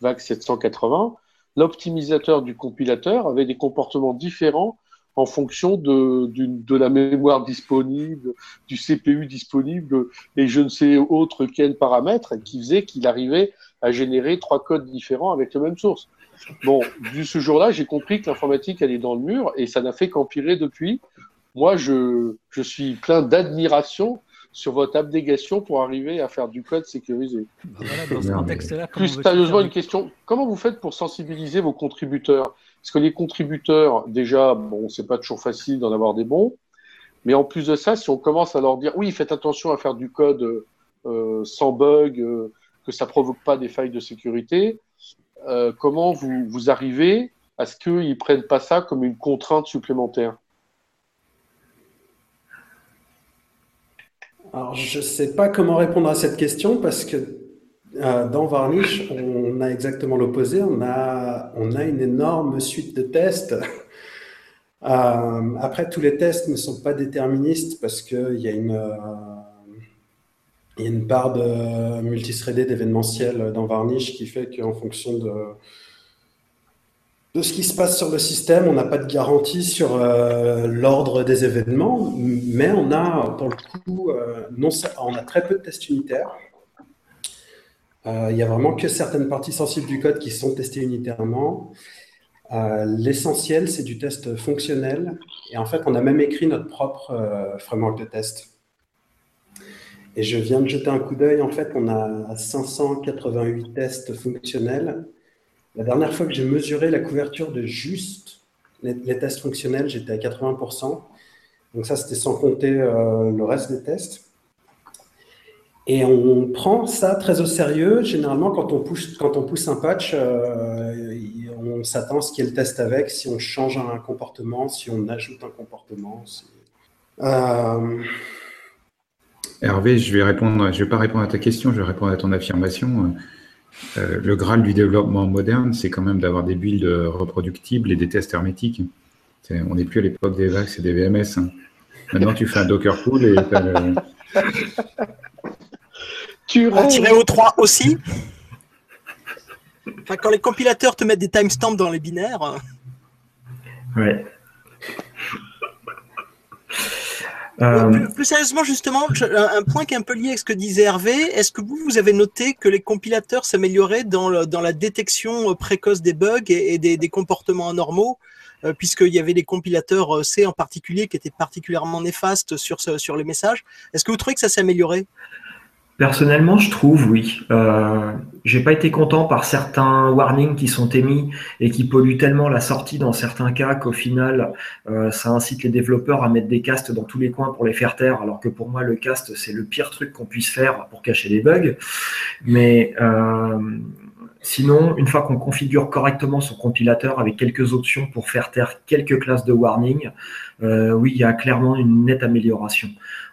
VAX 780, l'optimisateur du compilateur avait des comportements différents en fonction de, de, la mémoire disponible, du CPU disponible et je ne sais autre quel paramètre qui faisait qu'il arrivait à générer trois codes différents avec la même source. Bon, du ce jour-là, j'ai compris que l'informatique, elle est dans le mur et ça n'a fait qu'empirer depuis. Moi, je, je suis plein d'admiration sur votre abnégation pour arriver à faire du code sécurisé. Dans ce contexte-là, Plus sérieusement, une question. Comment vous faites pour sensibiliser vos contributeurs? Parce que les contributeurs, déjà, bon, c'est pas toujours facile d'en avoir des bons. Mais en plus de ça, si on commence à leur dire, oui, faites attention à faire du code euh, sans bug, euh, que ça provoque pas des failles de sécurité, euh, comment vous, vous, arrivez à ce qu'ils ne prennent pas ça comme une contrainte supplémentaire? Alors, je ne sais pas comment répondre à cette question parce que euh, dans Varnish, on a exactement l'opposé. On a, une énorme suite de tests. Euh, après, tous les tests ne sont pas déterministes parce qu'il y a une il y a une part de multithreadé d'événementiel dans Varnish qui fait qu'en fonction de, ce qui se passe sur le système. On n'a pas de garantie sur euh, l'ordre des événements, mais on a, pour le coup, euh, on a très peu de tests unitaires. Euh, il n'y a vraiment que certaines parties sensibles du code qui sont testées unitairement. L'essentiel, c'est du test fonctionnel. Et en fait, on a même écrit notre propre framework de test. Et je viens de jeter un coup d'œil. En fait, on a 588 tests fonctionnels la dernière fois que j'ai mesuré la couverture de juste les, tests fonctionnels, j'étais à 80%. Donc ça, c'était sans compter euh, le reste des tests. Et on prend ça très au sérieux. Généralement, quand on pousse, quand on pousse un patch, euh, on s'attend à ce qu'il y ait le test avec, si on change un comportement, si on ajoute un comportement. Euh, Hervé, je vais répondre, je vais pas répondre à ta question, je vais répondre à ton affirmation. Euh, le graal du développement moderne, c'est quand même d'avoir des builds reproductibles et des tests hermétiques. on n'est plus à l'époque des VAX et des VMS. Hein. Maintenant, tu fais un Docker pool et le... Tu tiré au 3 aussi enfin, Quand les compilateurs te mettent des timestamps dans les binaires. Euh. Ouais. Euh, plus, sérieusement, justement, un point qui est un peu lié avec ce que disait Hervé, est-ce que vous, vous avez noté que les compilateurs s'amélioraient dans, dans, la détection euh, précoce des bugs et, des, des, comportements anormaux, euh, puisqu'il y avait des compilateurs C en particulier qui étaient particulièrement néfastes sur, sur les messages Est-ce que vous trouvez que ça s'est amélioré? Personnellement, je trouve, oui. Euh, j'ai pas été content par certains warnings qui sont émis et qui polluent tellement la sortie dans certains cas qu'au final, euh, ça incite les développeurs à mettre des castes dans tous les coins pour les faire taire, alors que pour moi, le cast, c'est le pire truc qu'on puisse faire pour cacher les bugs. Mais euh, sinon, une fois qu'on configure correctement son compilateur avec quelques options pour faire taire quelques classes de warning, euh, oui, il y a clairement une nette amélioration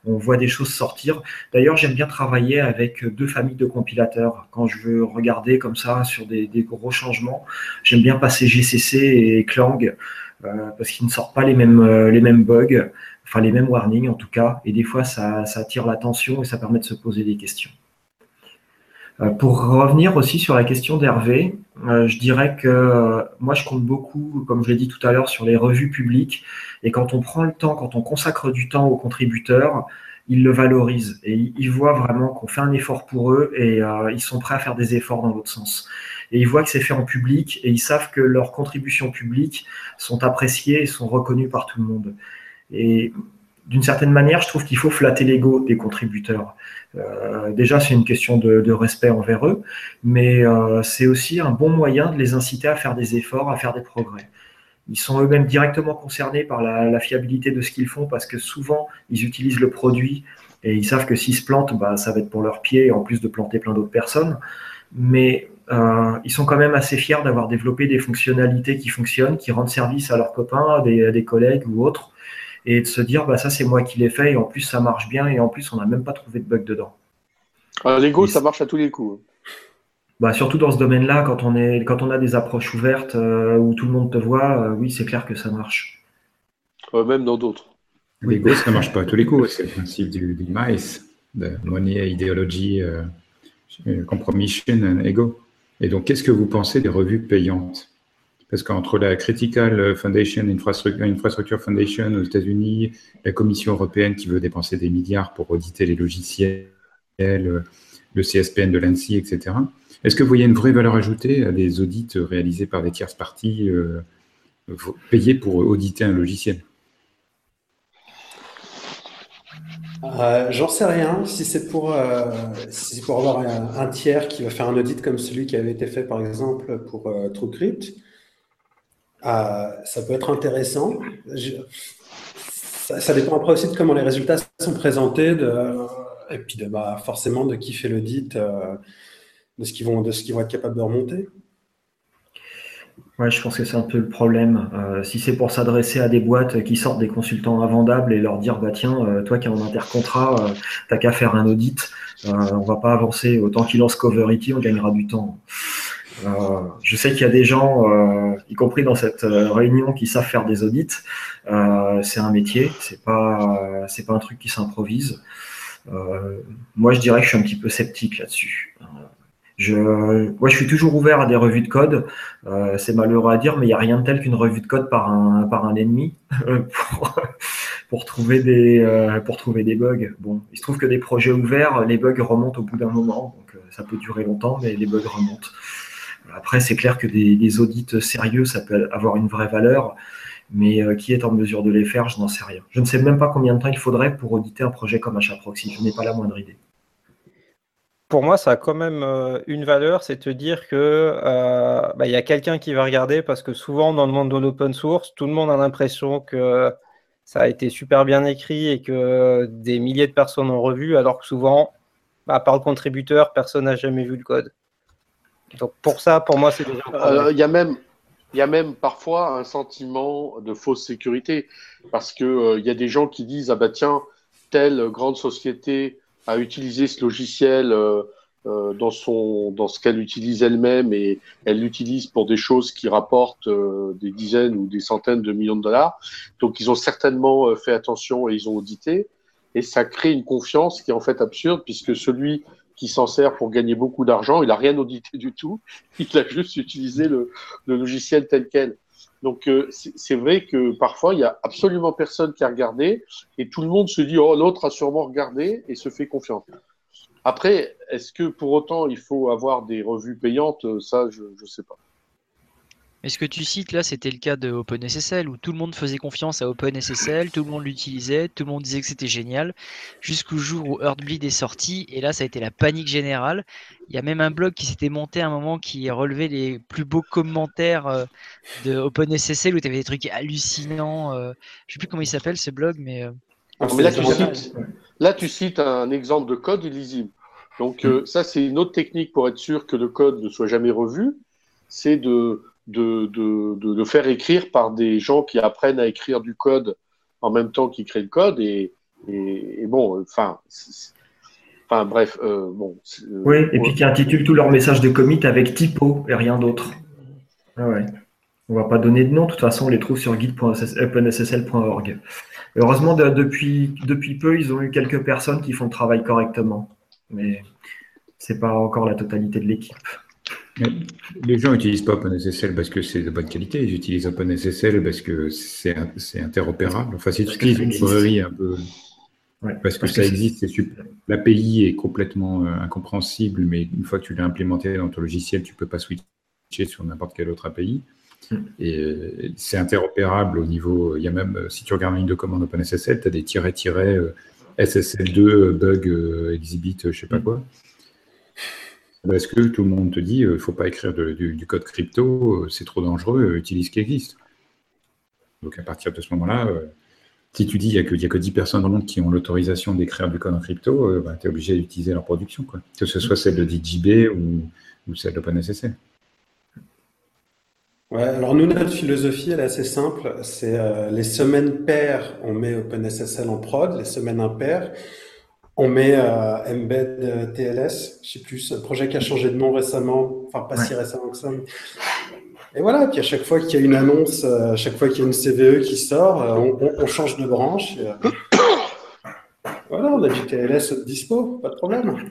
on voit des choses sortir. D'ailleurs, j'aime bien travailler avec deux familles de compilateurs. Quand je veux regarder comme ça sur des, gros changements, j'aime bien passer GCC et Clang euh, parce qu'ils ne sortent pas les mêmes, euh, les mêmes bugs, enfin les mêmes warnings en tout cas. Et des fois, ça attire l'attention et ça permet de se poser des questions. Euh, pour revenir aussi sur la question d'Hervé, je dirais que moi je compte beaucoup, comme je l'ai dit tout à l'heure, sur les revues publiques et quand on prend le temps, quand on consacre du temps aux contributeurs, ils le valorisent et ils voient vraiment qu'on fait un effort pour eux et euh, ils sont prêts à faire des efforts dans l'autre sens. Et ils voient que c'est fait en public et ils savent que leurs contributions publiques sont appréciées et sont reconnues par tout le monde. Et d'une certaine manière, je trouve qu'il faut flatter l'ego des contributeurs. Euh, déjà, c'est une question de, respect envers eux, mais euh, c'est aussi un bon moyen de les inciter à faire des efforts, à faire des progrès ils sont eux-mêmes directement concernés par la, fiabilité de ce qu'ils font parce que souvent, ils utilisent le produit et ils savent que s'ils se plantent, bah, ça va être pour leurs pieds, en plus de planter plein d'autres personnes. Mais euh, ils sont quand même assez fiers d'avoir développé des fonctionnalités qui fonctionnent, qui rendent service à leurs copains, à des, collègues ou autres, et de se dire, bah, ça c'est moi qui l'ai fait, et en plus ça marche bien, et en plus on n'a même pas trouvé de bug dedans. Ah, L'ego, ça marche à tous les coups. Bah, surtout dans ce domaine-là, quand on est, quand on a des approches ouvertes euh, où tout le monde te voit, euh, oui, c'est clair que ça marche. même dans d'autres. L'ego, ça ne marche pas à tous les coups. C'est le principe du, du MICE, de Money, Idéologie, euh, Compromission Ego. Et donc, qu'est-ce que vous pensez des revues payantes? Parce qu'entre la Critical Foundation, Infrastructure, Foundation aux États-Unis, la Commission européenne qui veut dépenser des milliards pour auditer les logiciels, le CSPN de l'ANSI, etc. Est-ce que vous voyez une vraie valeur ajoutée à des audits réalisés par des tierces parties euh, payées pour auditer un logiciel? Euh, J'en sais rien. Si c'est pour, euh, pour avoir un, tiers qui va faire un audit comme celui qui avait été fait par exemple pour TrueCrypt, ça peut être intéressant. ça, dépend après aussi de comment les résultats sont présentés et puis de, bah, forcément de qui fait l'audit de ce qu'ils vont, de ce qu'ils vont être capables de remonter. Ouais, je pense que c'est un peu le problème. Euh, si c'est pour s'adresser à des boîtes qui sortent des consultants invendables et leur dire bah tiens, euh, toi qui es en intercontrat, euh, t'as qu'à faire un audit, on va pas avancer. Autant qu'ils lancent Coverity, on gagnera du temps. Je sais qu'il y a des gens, y compris dans cette réunion, qui savent faire des audits. c'est un métier, c'est pas c'est pas un truc qui s'improvise. moi, je dirais que je suis un petit peu sceptique là-dessus. Je, moi, je suis toujours ouvert à des revues de code. Euh, c'est malheureux à dire, mais il n'y a rien de tel qu'une revue de code par un, par un ennemi pour, pour, trouver des, euh, pour trouver des bugs. Bon, il se trouve que des projets ouverts, les bugs remontent au bout d'un moment. Donc, ça peut durer longtemps, mais les bugs remontent. Après, c'est clair que des, audits sérieux, ça peut avoir une vraie valeur. Mais qui est en mesure de les faire, je n'en sais rien. Je ne sais même pas combien de temps il faudrait pour auditer un projet comme HAProxy. Je n'ai pas la moindre idée pour moi, ça a quand même euh, une valeur, c'est de dire que euh, bah, y a quelqu'un qui va regarder parce que souvent dans le monde de l'open source, tout le monde a l'impression que ça a été super bien écrit et que des milliers de personnes ont revu, alors que souvent, bah, à part le contributeur, personne n'a jamais vu le code. Donc pour ça, pour moi, c'est déjà. Euh, il y a même il y a même parfois un sentiment de fausse sécurité parce que il y a des gens qui disent ah bah tiens telle grande société à utiliser ce logiciel euh, euh, dans, son, dans ce qu'elle utilise elle-même et elle l'utilise pour des choses qui rapportent euh, des dizaines ou des centaines de millions de dollars. Donc ils ont certainement fait attention et ils ont audité. Et ça crée une confiance qui est en fait absurde puisque celui qui s'en sert pour gagner beaucoup d'argent, il n'a rien audité du tout. Il a juste utilisé le, logiciel tel quel. Donc euh, c'est vrai que parfois il y a absolument personne qui a regardé et tout le monde se dit oh l'autre a sûrement regardé et se fait confiance. Après, est-ce que pour autant il faut avoir des revues payantes? Ça, je ne sais pas. Mais ce que tu cites là, c'était le cas de OpenSSL où tout le monde faisait confiance à OpenSSL, tout le monde l'utilisait, tout le monde disait que c'était génial, jusqu'au jour où Heartbleed est sorti et là ça a été la panique générale. Il y a même un blog qui s'était monté à un moment qui relevait les plus beaux commentaires euh, de OpenSSL où tu avais des trucs hallucinants. Euh, je sais plus comment il s'appelle ce blog, mais. Euh, ah, là, tu cites, là, tu cites, un exemple de code illisible. Donc ça, c'est une autre technique pour être sûr que le code ne soit jamais revu, c'est de de, de, de, faire écrire par des gens qui apprennent à écrire du code en même temps qu'ils créent le code. Et, et, bon, enfin, enfin bref, euh, bon. Euh, oui, et puis qui intitulent tous leurs messages de commit avec typo et rien d'autre. Ah ouais. On va pas donner de nom, de toute façon, on les trouve sur guide.openssl.org. Heureusement, depuis, depuis peu, ils ont eu quelques personnes qui font le travail correctement. Mais c'est pas encore la totalité de l'équipe. Les gens n'utilisent pas OpenSSL parce que c'est de bonne qualité, ils utilisent OpenSSL parce que c'est interopérable. Enfin, si tu utilises une librairie un peu. parce, que, ça existe, c'est super. L'API est complètement euh, incompréhensible, mais une fois que tu l'as implémenté dans ton logiciel, tu ne peux pas switcher sur n'importe quelle autre API. Hmm. Et euh, c'est interopérable au niveau. Il y a même, euh, si tu regardes une ligne de commande OpenSSL, tu as des tirets-tirets SSL2, bug, exhibit, je ne sais pas hmm. quoi. Parce que tout le monde te dit, il euh, ne faut pas écrire du, code crypto, euh, c'est trop dangereux, euh, utilise ce qui existe. Donc à partir de ce moment-là, si tu dis qu'il n'y a, que 10 personnes dans le monde qui ont l'autorisation d'écrire du code en crypto, bah, tu es obligé d'utiliser leur production, que ce soit celle de DJB ou, ou celle d'OpenSSL. Ouais, alors nous, notre philosophie, elle est assez simple. C'est les semaines paires, on met OpenSSL en prod, les semaines impaires, on met euh, Embed euh, TLS, je sais plus, un projet qui a changé de nom récemment, enfin pas si récemment que ça. Et voilà, puis à chaque fois qu'il y a une annonce, euh, à chaque fois qu'il y a une CVE qui sort, on, change de branche. voilà, on a du TLS dispo, pas de problème.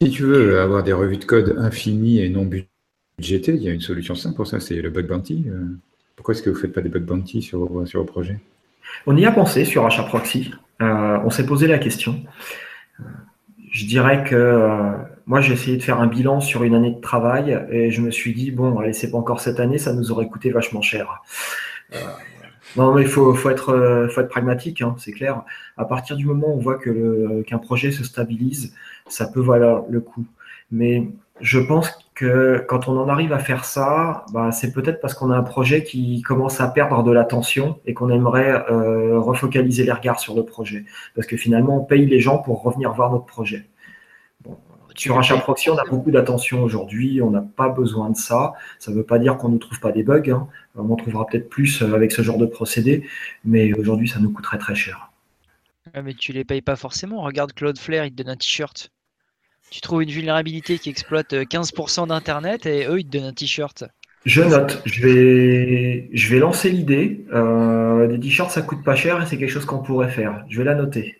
Si tu veux avoir des revues de code infinies et non budgétées, il y a une solution simple pour ça, c'est le bug bounty. Pourquoi est-ce que vous ne faites pas des bug bounty sur vos, projets? On y a pensé sur achat proxy. Euh, on s'est posé la question. Euh, je dirais que euh, moi, j'ai essayé de faire un bilan sur une année de travail et je me suis dit, bon, allez, c'est pas encore cette année, ça nous aurait coûté vachement cher. non, mais il faut, être, pragmatique, hein, c'est clair. À partir du moment où on voit qu'un projet se stabilise, ça peut valoir le coup. Mais je pense que quand on en arrive à faire ça, bah, c'est peut-être parce qu'on a un projet qui commence à perdre de l'attention et qu'on aimerait euh, refocaliser les regards sur le projet. Parce que finalement, on paye les gens pour revenir voir notre projet. Bon, sur achat proxy, on a beaucoup d'attention aujourd'hui, on n'a pas besoin de ça. Ça ne veut pas dire qu'on ne trouve pas des bugs. Hein. On en trouvera peut-être plus euh, avec ce genre de procédé, mais aujourd'hui, ça nous coûterait très cher. mais tu les payes pas forcément. Regarde Cloudflare, il te donne un t-shirt tu trouves une vulnérabilité qui exploite 15% euh, d'Internet et eux, ils te donnent un t-shirt. Je note, je vais, je vais lancer l'idée. Euh, des t-shirts, ça coûte pas cher et c'est quelque chose qu'on pourrait faire. Je vais la noter.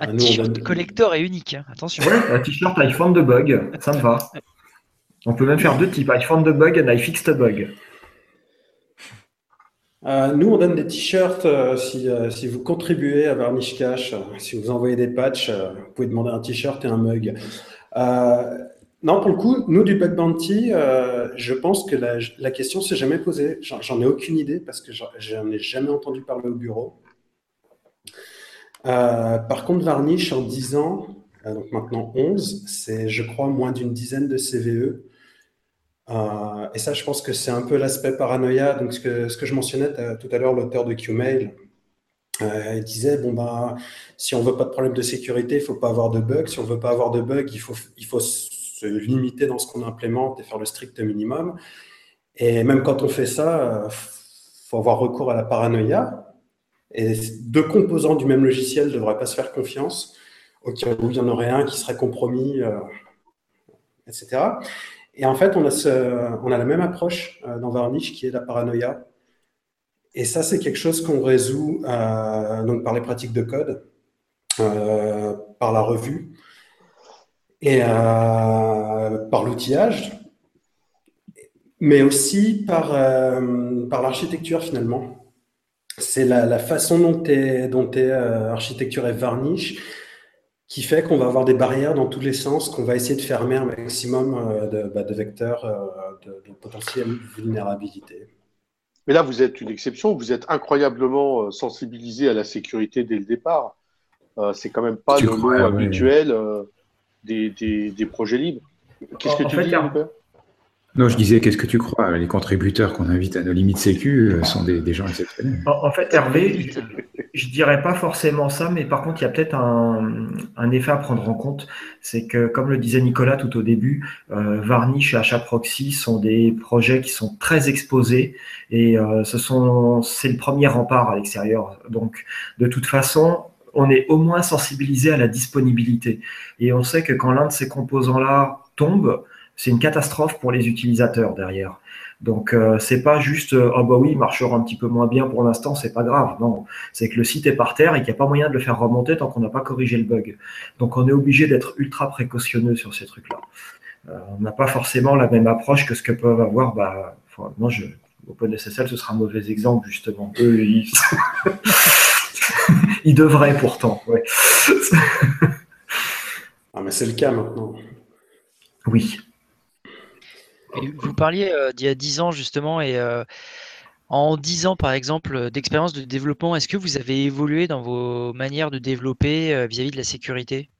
Un t-shirt collector et unique, hein. attention. Ouais, un t-shirt I found the bug, ça me va. On peut même faire deux types, I found the bug and I fixed the bug. Euh, nous, on donne des t-shirts euh, si, euh, si, vous contribuez à Varnish Cash. si vous envoyez des patchs, vous pouvez demander un t-shirt et un mug. non, pour le coup, nous, du Bug Bounty, je pense que la, la question s'est jamais posée. J'en ai aucune idée parce que j'en ai jamais entendu parler au bureau. par contre, Varnish, en 10 ans, donc maintenant 11, c'est, je crois, moins d'une dizaine de CVE. Euh, et ça, je pense que c'est un peu l'aspect paranoïa. Donc, ce que, je mentionnais tout à l'heure, l'auteur de Qmail, euh, disait bon ben, si on veut pas de problème de sécurité, il faut pas avoir de bugs. Si on veut pas avoir de bugs, il faut, il faut se limiter dans ce qu'on implémente et faire le strict minimum. Et même quand on fait ça, il euh, faut avoir recours à la paranoïa. Et deux composants du même logiciel ne devraient pas se faire confiance, au cas où il y en aurait un qui serait compromis, etc. Et en fait, on a, la même approche euh, dans Varnish qui est la paranoïa. Et ça, c'est quelque chose qu'on résout euh, donc par les pratiques de code, euh, par la revue et par l'outillage, mais aussi par, par l'architecture finalement. C'est la, façon dont est, dont Varnish qui fait qu'on va avoir des barrières dans tous les sens, qu'on va essayer de fermer un maximum euh, de, bah, de vecteurs euh, de, de, potentielle vulnérabilité. Mais là, vous êtes une exception, vous êtes incroyablement euh, sensibilisé à la sécurité dès le départ. c'est quand même pas le mot habituel des, des, des, projets libres. Qu'est-ce que tu fait, dis, non, je disais, qu'est-ce que tu crois? Les contributeurs qu'on invite à nos limites sécu euh, sont des, gens exceptionnels. En, fait, Hervé, je, ne dirais pas forcément ça, mais par contre, il y a peut-être un, effet à prendre en compte. C'est que, comme le disait Nicolas tout au début, euh, Varnish et HAProxy sont des projets qui sont très exposés et euh, ce c'est le premier rempart à l'extérieur. Donc, de toute façon, on est au moins sensibilisé à la disponibilité. Et on sait que quand l'un de ces composants-là tombe, c'est une catastrophe pour les utilisateurs derrière. Donc euh, c'est pas juste euh, oh bah oui, il marchera un petit peu moins bien pour l'instant, c'est pas grave. Non, c'est que le site est par terre et qu'il n'y a pas moyen de le faire remonter tant qu'on n'a pas corrigé le bug. Donc on est obligé d'être ultra précautionneux sur ces trucs-là. Euh, on n'a pas forcément la même approche que ce que peuvent avoir. Bah, moi, je, OpenSSL, ce sera un mauvais exemple justement. Eux, ils, ils devraient pourtant. Ouais. ah mais c'est le cas maintenant. Oui vous parliez euh, d'il y a 10 ans justement et euh, en 10 ans par exemple d'expérience de développement, est-ce que vous avez évolué dans vos manières de développer euh, vis-à-vis de la sécurité?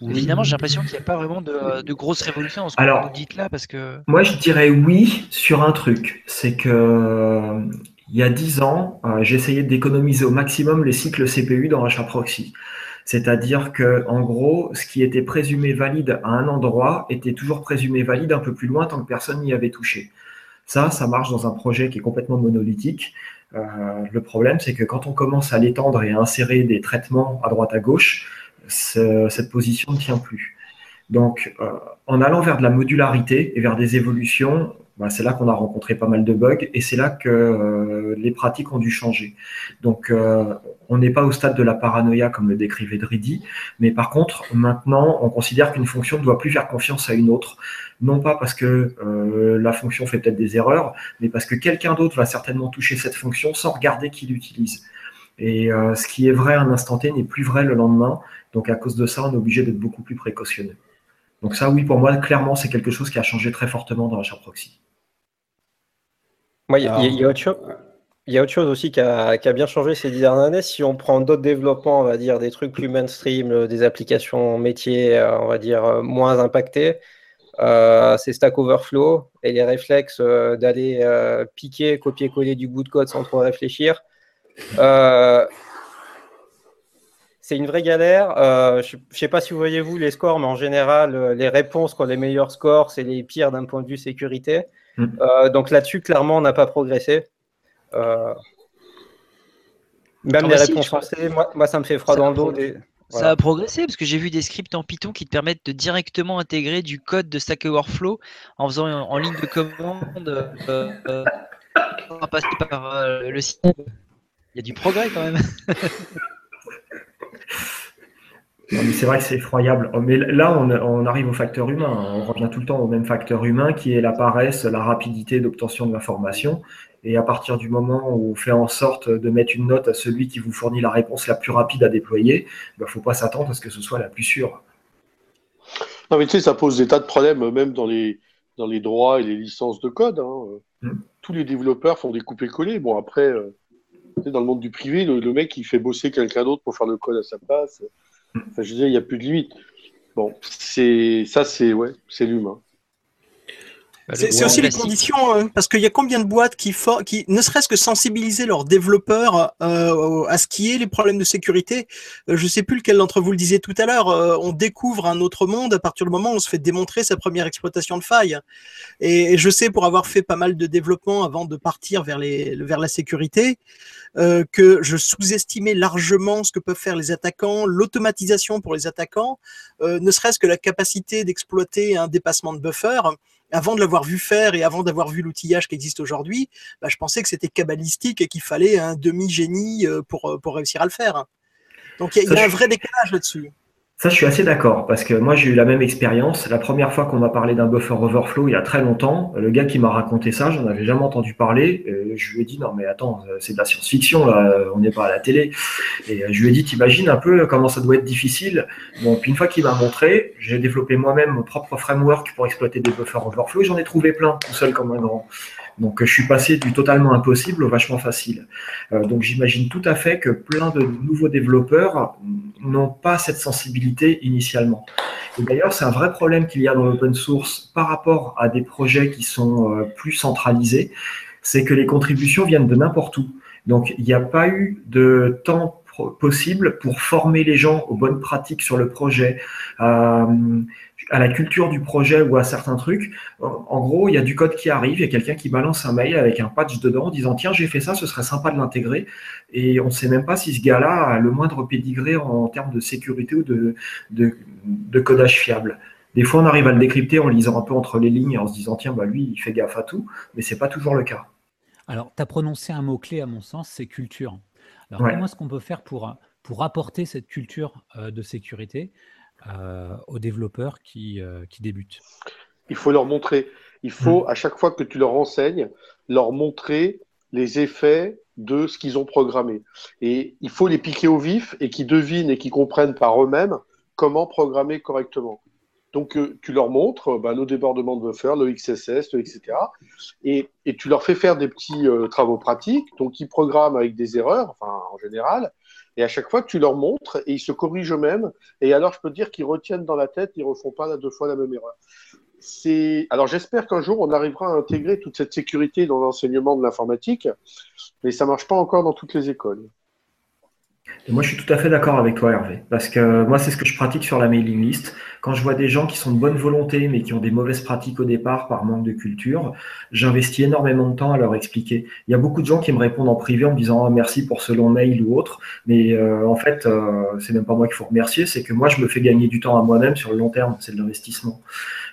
Évidemment, j'ai l'impression qu'il n'y a pas vraiment de, de grosses révolutions dans ce que vous dites là parce que. Moi, je dirais oui sur un truc. C'est que il y a 10 ans, j'essayais d'économiser au maximum les cycles CPU dans HAProxy. C'est-à-dire que, en gros, ce qui était présumé valide à un endroit était toujours présumé valide un peu plus loin tant que personne n'y avait touché. Ça, ça marche dans un projet qui est complètement monolithique. Euh, le problème, c'est que quand on commence à l'étendre et à insérer des traitements à droite à gauche, cette position ne tient plus. Donc, euh, en allant vers de la modularité et vers des évolutions, bah, c'est là qu'on a rencontré pas mal de bugs et c'est là que euh, les pratiques ont dû changer. Donc, euh, on n'est pas au stade de la paranoïa comme le décrivait Dridi, mais par contre, maintenant, on considère qu'une fonction ne doit plus faire confiance à une autre, non pas parce que euh, la fonction fait peut-être des erreurs, mais parce que quelqu'un d'autre va certainement toucher cette fonction sans regarder qui l'utilise. Et ce qui est vrai un instant T n'est plus vrai le lendemain. Donc, à cause de ça, on est obligé d'être beaucoup plus précautionneux. Donc ça, oui, pour moi, clairement, c'est quelque chose qui a changé très fortement dans proxy. Il y, a autre chose aussi qui a, bien changé ces dix dernières années. Si on prend d'autres développements, on va dire des trucs plus mainstream, euh, des applications métiers, euh, on va dire euh, moins impactées, c'est Stack Overflow et les réflexes d'aller piquer, copier-coller du bout de code sans trop réfléchir. c'est une vraie galère. je ne sais pas si vous voyez vous les scores, mais en général, les réponses qui ont les meilleurs scores, c'est les pires d'un point de vue sécurité. Mm. Euh, donc là-dessus, clairement, on n'a pas progressé. Euh, même ah les bah réponses françaises, moi, ça me fait froid dans le dos. Ça a progressé parce que j'ai vu des scripts en Python qui te permettent de directement intégrer du code de Stack Overflow en faisant en, ligne de commande euh, passer par le site. Il y a du progrès quand même. c'est vrai que c'est effroyable. Oh, mais là, on, arrive au facteur humain. On revient tout le temps au même facteur humain qui est la paresse, la rapidité d'obtention de l'information. Et à partir du moment où on fait en sorte de mettre une note à celui qui vous fournit la réponse la plus rapide à déployer, il ben, ne faut pas s'attendre à ce que ce soit la plus sûre. Non, mais tu sais, ça pose des tas de problèmes, même dans les, dans les droits et les licences de code. Hein. Hmm. Tous les développeurs font des coupés-collés. Bon, après, euh, dans le monde du privé, le, le, mec, il fait bosser quelqu'un d'autre pour faire le code à sa place. Je veux dire, il n'y a plus de limite. Bon, c'est ça, c'est ouais, c'est l'humain. Bah, c'est aussi les conditions, hein, parce qu'il y a combien de boîtes qui, qui ne serait-ce que sensibiliser leurs développeurs euh, à ce qui est les problèmes de sécurité. Euh, je ne sais plus lequel d'entre vous le disait tout à l'heure. Euh, on découvre un autre monde à partir du moment où on se fait démontrer sa première exploitation de faille. Et, je sais, pour avoir fait pas mal de développement avant de partir vers, les, vers la sécurité, que je sous-estimais largement ce que peuvent faire les attaquants, l'automatisation pour les attaquants, ne serait-ce que la capacité d'exploiter un dépassement de buffer avant de l'avoir vu faire et avant d'avoir vu l'outillage qui existe aujourd'hui, bah, je pensais que c'était cabalistique et qu'il fallait un demi-génie euh, pour, euh, pour réussir à le faire. Donc il y, a un vrai décalage là-dessus. Ça, je suis assez d'accord, parce que moi, j'ai eu la même expérience. La première fois qu'on m'a parlé d'un buffer overflow, il y a très longtemps, le gars qui m'a raconté ça, j'en avais jamais entendu parler. je lui ai dit, non, mais attends, c'est de la science-fiction, là, on n'est pas à la télé. Et je lui ai dit, t'imagines un peu comment ça doit être difficile? Bon, puis une fois qu'il m'a montré, j'ai développé moi-même mon propre framework pour exploiter des buffers overflow j'en ai trouvé plein, tout seul comme un grand. Donc, je suis passé du totalement impossible au vachement facile. Euh, donc, j'imagine tout à fait que plein de nouveaux développeurs n'ont pas cette sensibilité initialement. Et d'ailleurs, c'est un vrai problème qu'il y a dans l'open source par rapport à des projets qui sont euh, plus centralisés, c'est que les contributions viennent de n'importe où. Donc, il n'y a pas eu de temps possible pour former les gens aux bonnes pratiques sur le projet, euh, à la culture du projet ou à certains trucs. En gros, il y a du code qui arrive, il y a quelqu'un qui balance un mail avec un patch dedans en disant tiens j'ai fait ça, ce serait sympa de l'intégrer. Et on ne sait même pas si ce gars-là a le moindre pédigré en, termes de sécurité ou de, de, codage fiable. Des fois, on arrive à le décrypter en lisant un peu entre les lignes et en se disant tiens bah lui il fait gaffe à tout, mais c'est pas toujours le cas. Alors, tu as prononcé un mot-clé à mon sens, c'est culture. Alors, comment est-ce qu'on peut faire pour, pour apporter cette culture euh, de sécurité? Aux développeurs qui, euh, qui débutent Il faut leur montrer. Il faut, hmm. à chaque fois que tu leur enseignes, leur montrer les effets de ce qu'ils ont programmé. Et il faut les piquer au vif et qu'ils devinent et qu'ils comprennent par eux-mêmes comment programmer correctement. Donc, euh, tu leur montres bah, nos débordements de buffer, le XSS, etc. Et, et, tu leur fais faire des petits travaux pratiques. Donc, ils programment avec des erreurs, enfin, en général. Et à chaque fois tu leur montres, et ils se corrigent eux-mêmes, et alors je peux dire qu'ils retiennent dans la tête, ils ne refont pas deux fois la même erreur. C'est... Alors j'espère qu'un jour on arrivera à intégrer toute cette sécurité dans l'enseignement de l'informatique, mais ça ne marche pas encore dans toutes les écoles moi, je suis tout à fait d'accord avec toi, Hervé, parce que moi, c'est ce que je pratique sur la mailing list. Quand je vois des gens qui sont de bonne volonté, mais qui ont des mauvaises pratiques au départ par manque de culture, j'investis énormément de temps à leur expliquer. Il y a beaucoup de gens qui me répondent en privé en me disant ah, merci pour ce long mail ou autre, mais euh, en fait, euh, c'est même pas moi qu'il faut remercier, c'est que moi, je me fais gagner du temps à moi-même sur le long terme, c'est de l'investissement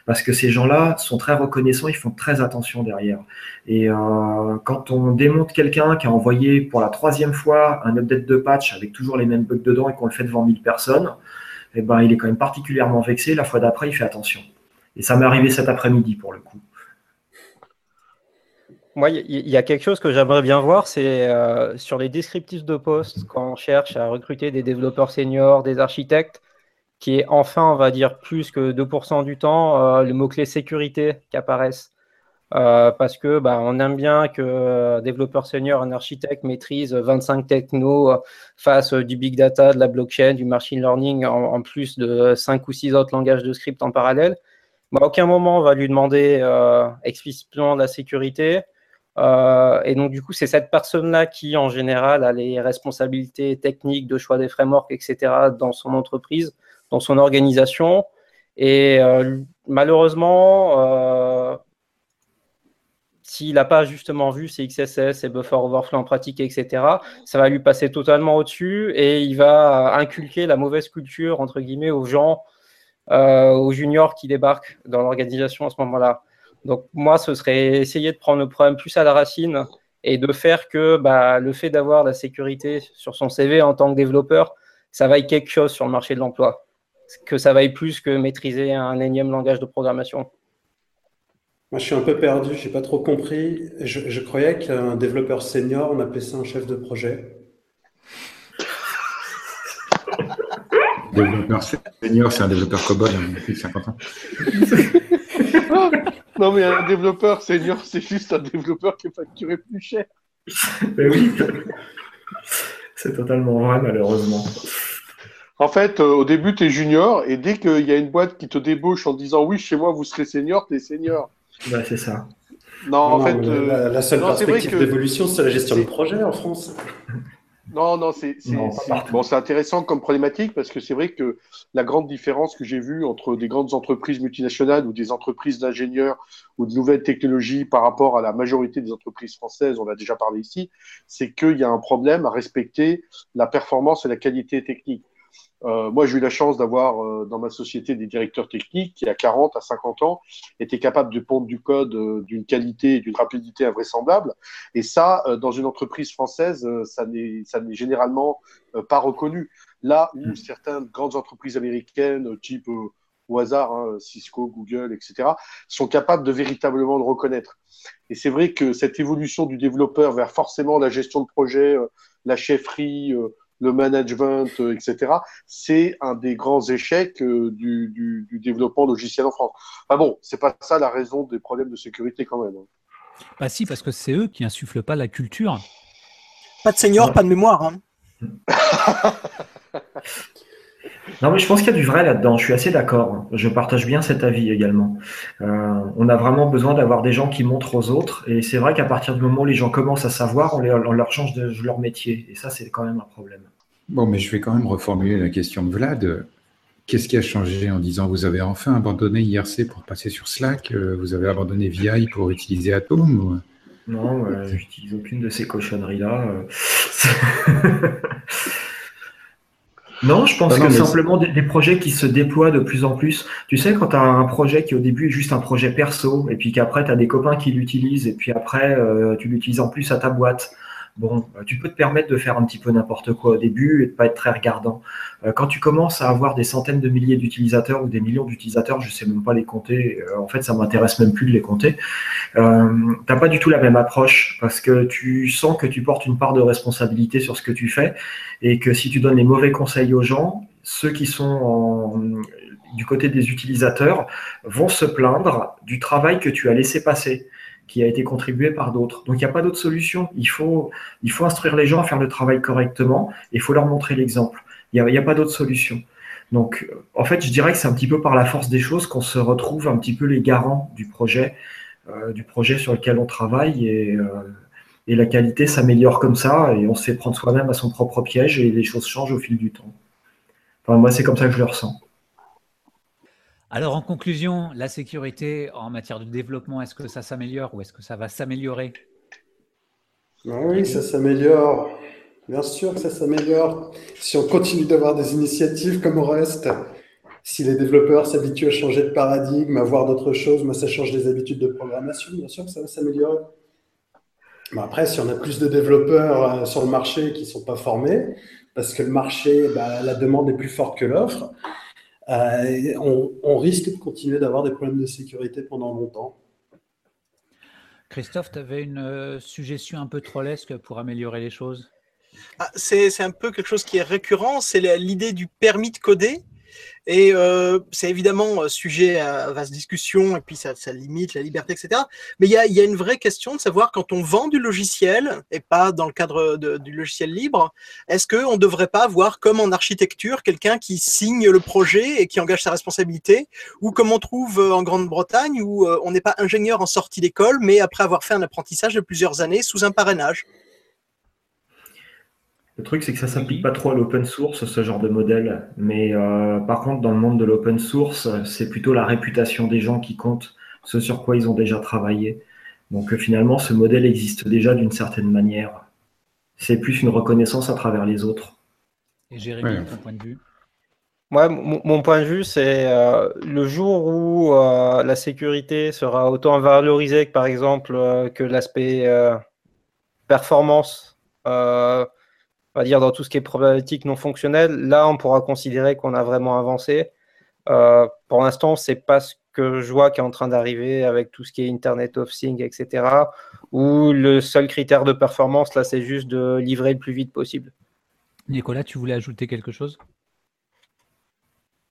parce que ces gens-là sont très reconnaissants, ils font très attention derrière. Et euh, quand on démonte quelqu'un qui a envoyé pour la troisième fois un update de patch avec toujours les mêmes bugs dedans et qu'on le fait devant 1000 personnes, eh ben, il est quand même particulièrement vexé. La fois d'après, il fait attention. Et ça m'est arrivé cet après-midi pour le coup. Moi, il y, a quelque chose que j'aimerais bien voir, c'est euh, sur les descriptifs de poste, quand on cherche à recruter des développeurs seniors, des architectes, qui est enfin, on va dire, plus que 2% du temps, euh, le mot-clé sécurité qui apparaissent. Euh, parce que bah, on aime bien que euh, développeur senior, un architecte maîtrise 25 technos face du big data, de la blockchain, du machine learning, en, plus de 5 ou 6 autres langages de script en parallèle. Mais à aucun moment on va lui demander explicitement de la sécurité. et donc, du coup, c'est cette personne-là qui, en général, a les responsabilités techniques de choix des frameworks, etc., dans son entreprise son organisation. Et euh, malheureusement, euh, s'il n'a pas justement vu ces XSS, ces buffer overflow en pratique, etc., ça va lui passer totalement au-dessus et il va inculquer la mauvaise culture, entre guillemets, aux gens, euh, aux juniors qui débarquent dans l'organisation à ce moment-là. Donc moi, ce serait essayer de prendre le problème plus à la racine et de faire que bah, le fait d'avoir la sécurité sur son CV en tant que développeur, ça vaille quelque chose sur le marché de l'emploi. Que ça vaille plus que maîtriser un énième langage de programmation. Moi, je suis un peu perdu, je n'ai pas trop compris. Je, croyais qu'un développeur senior, on appelait ça un chef de projet. développeur senior, c'est un développeur COBOL hein, depuis 50 ans. non, mais un développeur senior, c'est juste un développeur qui est facturé plus cher. Mais oui, c'est totalement vrai, malheureusement. En fait, euh, au début, tu es junior et dès qu'il y a une boîte qui te débauche en disant oui, chez moi, vous serez senior, tu es senior. Bah, c'est ça. Non, en fait. Euh, la, seule perspective d'évolution, c'est la gestion de projet en France. Non, non, c'est bon, c'est intéressant comme problématique parce que c'est vrai que la grande différence que j'ai vue entre des grandes entreprises multinationales ou des entreprises d'ingénieurs ou de nouvelles technologies par rapport à la majorité des entreprises françaises, on a déjà parlé ici, c'est qu'il y a un problème à respecter la performance et la qualité technique. Euh, moi, j'ai eu la chance d'avoir euh, dans ma société des directeurs techniques qui, à 40, à 50 ans, étaient capables de pondre du code euh, d'une qualité et d'une rapidité invraisemblable. Et ça, dans une entreprise française, ça n'est généralement pas reconnu. Là où mm. certaines grandes entreprises américaines, type au hasard, hein, Cisco, Google, etc., sont capables de véritablement le reconnaître. Et c'est vrai que cette évolution du développeur vers forcément la gestion de projet, la chefferie, le management, euh, etc., c'est un des grands échecs euh, du, développement logiciel en France. Ah bon, c'est pas ça la raison des problèmes de sécurité quand même. Hein. Bah si, parce que c'est eux qui insufflent pas la culture. Pas de senior, pas de mémoire. Hein. Non, mais je pense qu'il y a du vrai là-dedans. Je suis assez d'accord. Je partage bien cet avis également. Euh, on a vraiment besoin d'avoir des gens qui montrent aux autres. Et c'est vrai qu'à partir du moment où les gens commencent à savoir, on, leur change de, leur métier. Et ça, c'est quand même un problème. Bon, mais je vais quand même reformuler la question de Vlad. Qu'est-ce qui a changé en disant vous avez enfin abandonné IRC pour passer sur Slack euh, Vous avez abandonné VI pour utiliser Atom Non, je n'utilise aucune de ces cochonneries-là. Non, je pense que simplement des, projets qui se déploient de plus en plus. Tu sais, quand tu as un projet qui au début est juste un projet perso, et puis qu'après tu as des copains qui l'utilisent, et puis après euh, tu l'utilises en plus à ta boîte, bon, euh, tu peux te permettre de faire un petit peu n'importe quoi au début et de pas être très regardant. Euh, quand tu commences à avoir des centaines de milliers d'utilisateurs ou des millions d'utilisateurs, je sais même pas les compter. Euh, en fait, ça m'intéresse même plus de les compter. T'as pas du tout la même approche parce que tu sens que tu portes une part de responsabilité sur ce que tu fais et que si tu donnes les mauvais conseils aux gens, ceux qui sont du côté des utilisateurs vont se plaindre du travail que tu as laissé passer qui a été contribué par d'autres. Donc il n'y a pas d'autre solution. Il faut, instruire les gens à faire le travail correctement et il faut leur montrer l'exemple. Il n'y a, pas d'autre solution. Donc en fait, je dirais que c'est un petit peu par la force des choses qu'on se retrouve un petit peu les garants du projet, euh, du projet sur lequel on travaille et, euh, et la qualité s'améliore comme ça et on se fait prendre soi-même à son propre piège et les choses changent au fil du temps. Enfin, moi, c'est comme ça que je le ressens. Alors, en conclusion, la sécurité en matière de développement, est-ce que ça s'améliore ou est-ce que ça va s'améliorer? Ah Oui, ça s'améliore. Bien sûr que ça s'améliore. Si on continue d'avoir des initiatives comme au reste, si les développeurs s'habituent à changer de paradigme, à voir d'autres choses, moi, ça change les habitudes de programmation, bien sûr que ça va s'améliorer. Mais après, si on a plus de développeurs euh, sur le marché qui ne sont pas formés, parce que le marché, bah, la demande est plus forte que l'offre, euh, on, risque de continuer d'avoir des problèmes de sécurité pendant longtemps. Christophe, tu avais une euh, suggestion un peu trollesque pour améliorer les choses? Ah, C'est un peu quelque chose qui est récurrent, c'est l'idée du permis de coder. Et euh, c'est évidemment euh, sujet à vaste discussion, et puis ça, limite la liberté, etc. Mais il y a, une vraie question de savoir quand on vend du logiciel, et pas dans le cadre du logiciel libre, est-ce qu'on ne devrait pas avoir, comme en architecture, quelqu'un qui signe le projet et qui engage sa responsabilité, ou comme on trouve euh, en Grande-Bretagne, où on n'est pas ingénieur en sortie d'école, mais après avoir fait un apprentissage de plusieurs années sous un parrainage le truc, c'est que ça s'applique pas trop à l'open source, ce genre de modèle. Mais euh, par contre, dans le monde de l'open source, c'est plutôt la réputation des gens qui compte, ce sur quoi ils ont déjà travaillé. Donc euh, finalement, ce modèle existe déjà d'une certaine manière. C'est plus une reconnaissance à travers les autres. Et Jérémy, ton point de vue? Moi, mon, point de vue, c'est euh, le jour où la sécurité sera autant valorisée que, par exemple, que l'aspect performance on va dire dans tout ce qui est problématique non fonctionnelle, là on pourra considérer qu'on a vraiment avancé. pour l'instant, c'est pas ce que je vois qui est en train d'arriver avec tout ce qui est Internet of Things, etc. Où le seul critère de performance, là, c'est juste de livrer le plus vite possible. Nicolas, tu voulais ajouter quelque chose?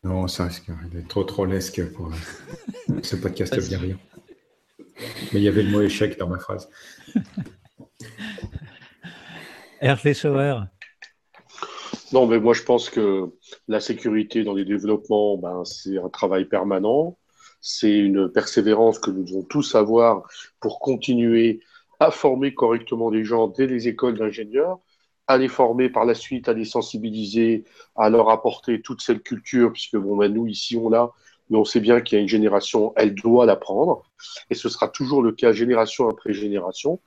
Non, ça risque d'être trop trop lesque pour ce podcast bien rien. Mais il y avait le mot échec dans ma phrase. Hervé Schauer. Non, mais moi je pense que la sécurité dans les développements, ben, c'est un travail permanent. C'est une persévérance que nous devons tous avoir pour continuer à former correctement les gens dès les écoles d'ingénieurs, à les former par la suite, à les sensibiliser, à leur apporter toute cette culture, puisque bon, ben, nous ici on l'a, mais on sait bien qu'il y a une génération, elle doit l'apprendre, et ce sera toujours le cas génération après génération.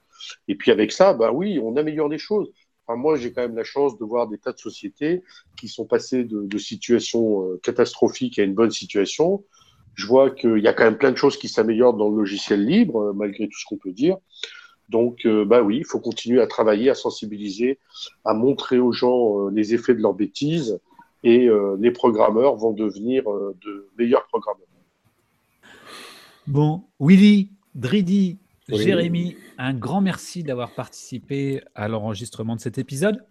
Et puis avec ça, bah oui, on améliore les choses. Enfin, moi, j'ai quand même la chance de voir des tas de sociétés qui sont passées de, situations euh, catastrophiques à une bonne situation. Je vois qu'il y a quand même plein de choses qui s'améliorent dans le logiciel libre, euh, malgré tout ce qu'on peut dire. Donc, euh, bah oui, il faut continuer à travailler, à sensibiliser, à montrer aux gens les effets de leurs bêtises, et les programmeurs vont devenir de meilleurs programmeurs. Bon, Willy, Dridi, Jérémy, un grand merci d'avoir participé à l'enregistrement de cet épisode.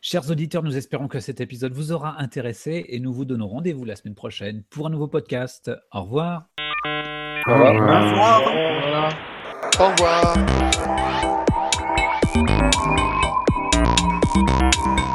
Chers auditeurs, nous espérons que cet épisode vous aura intéressé et nous vous donnons rendez-vous la semaine prochaine pour un nouveau podcast. Au revoir. Au revoir. Au revoir. Au revoir.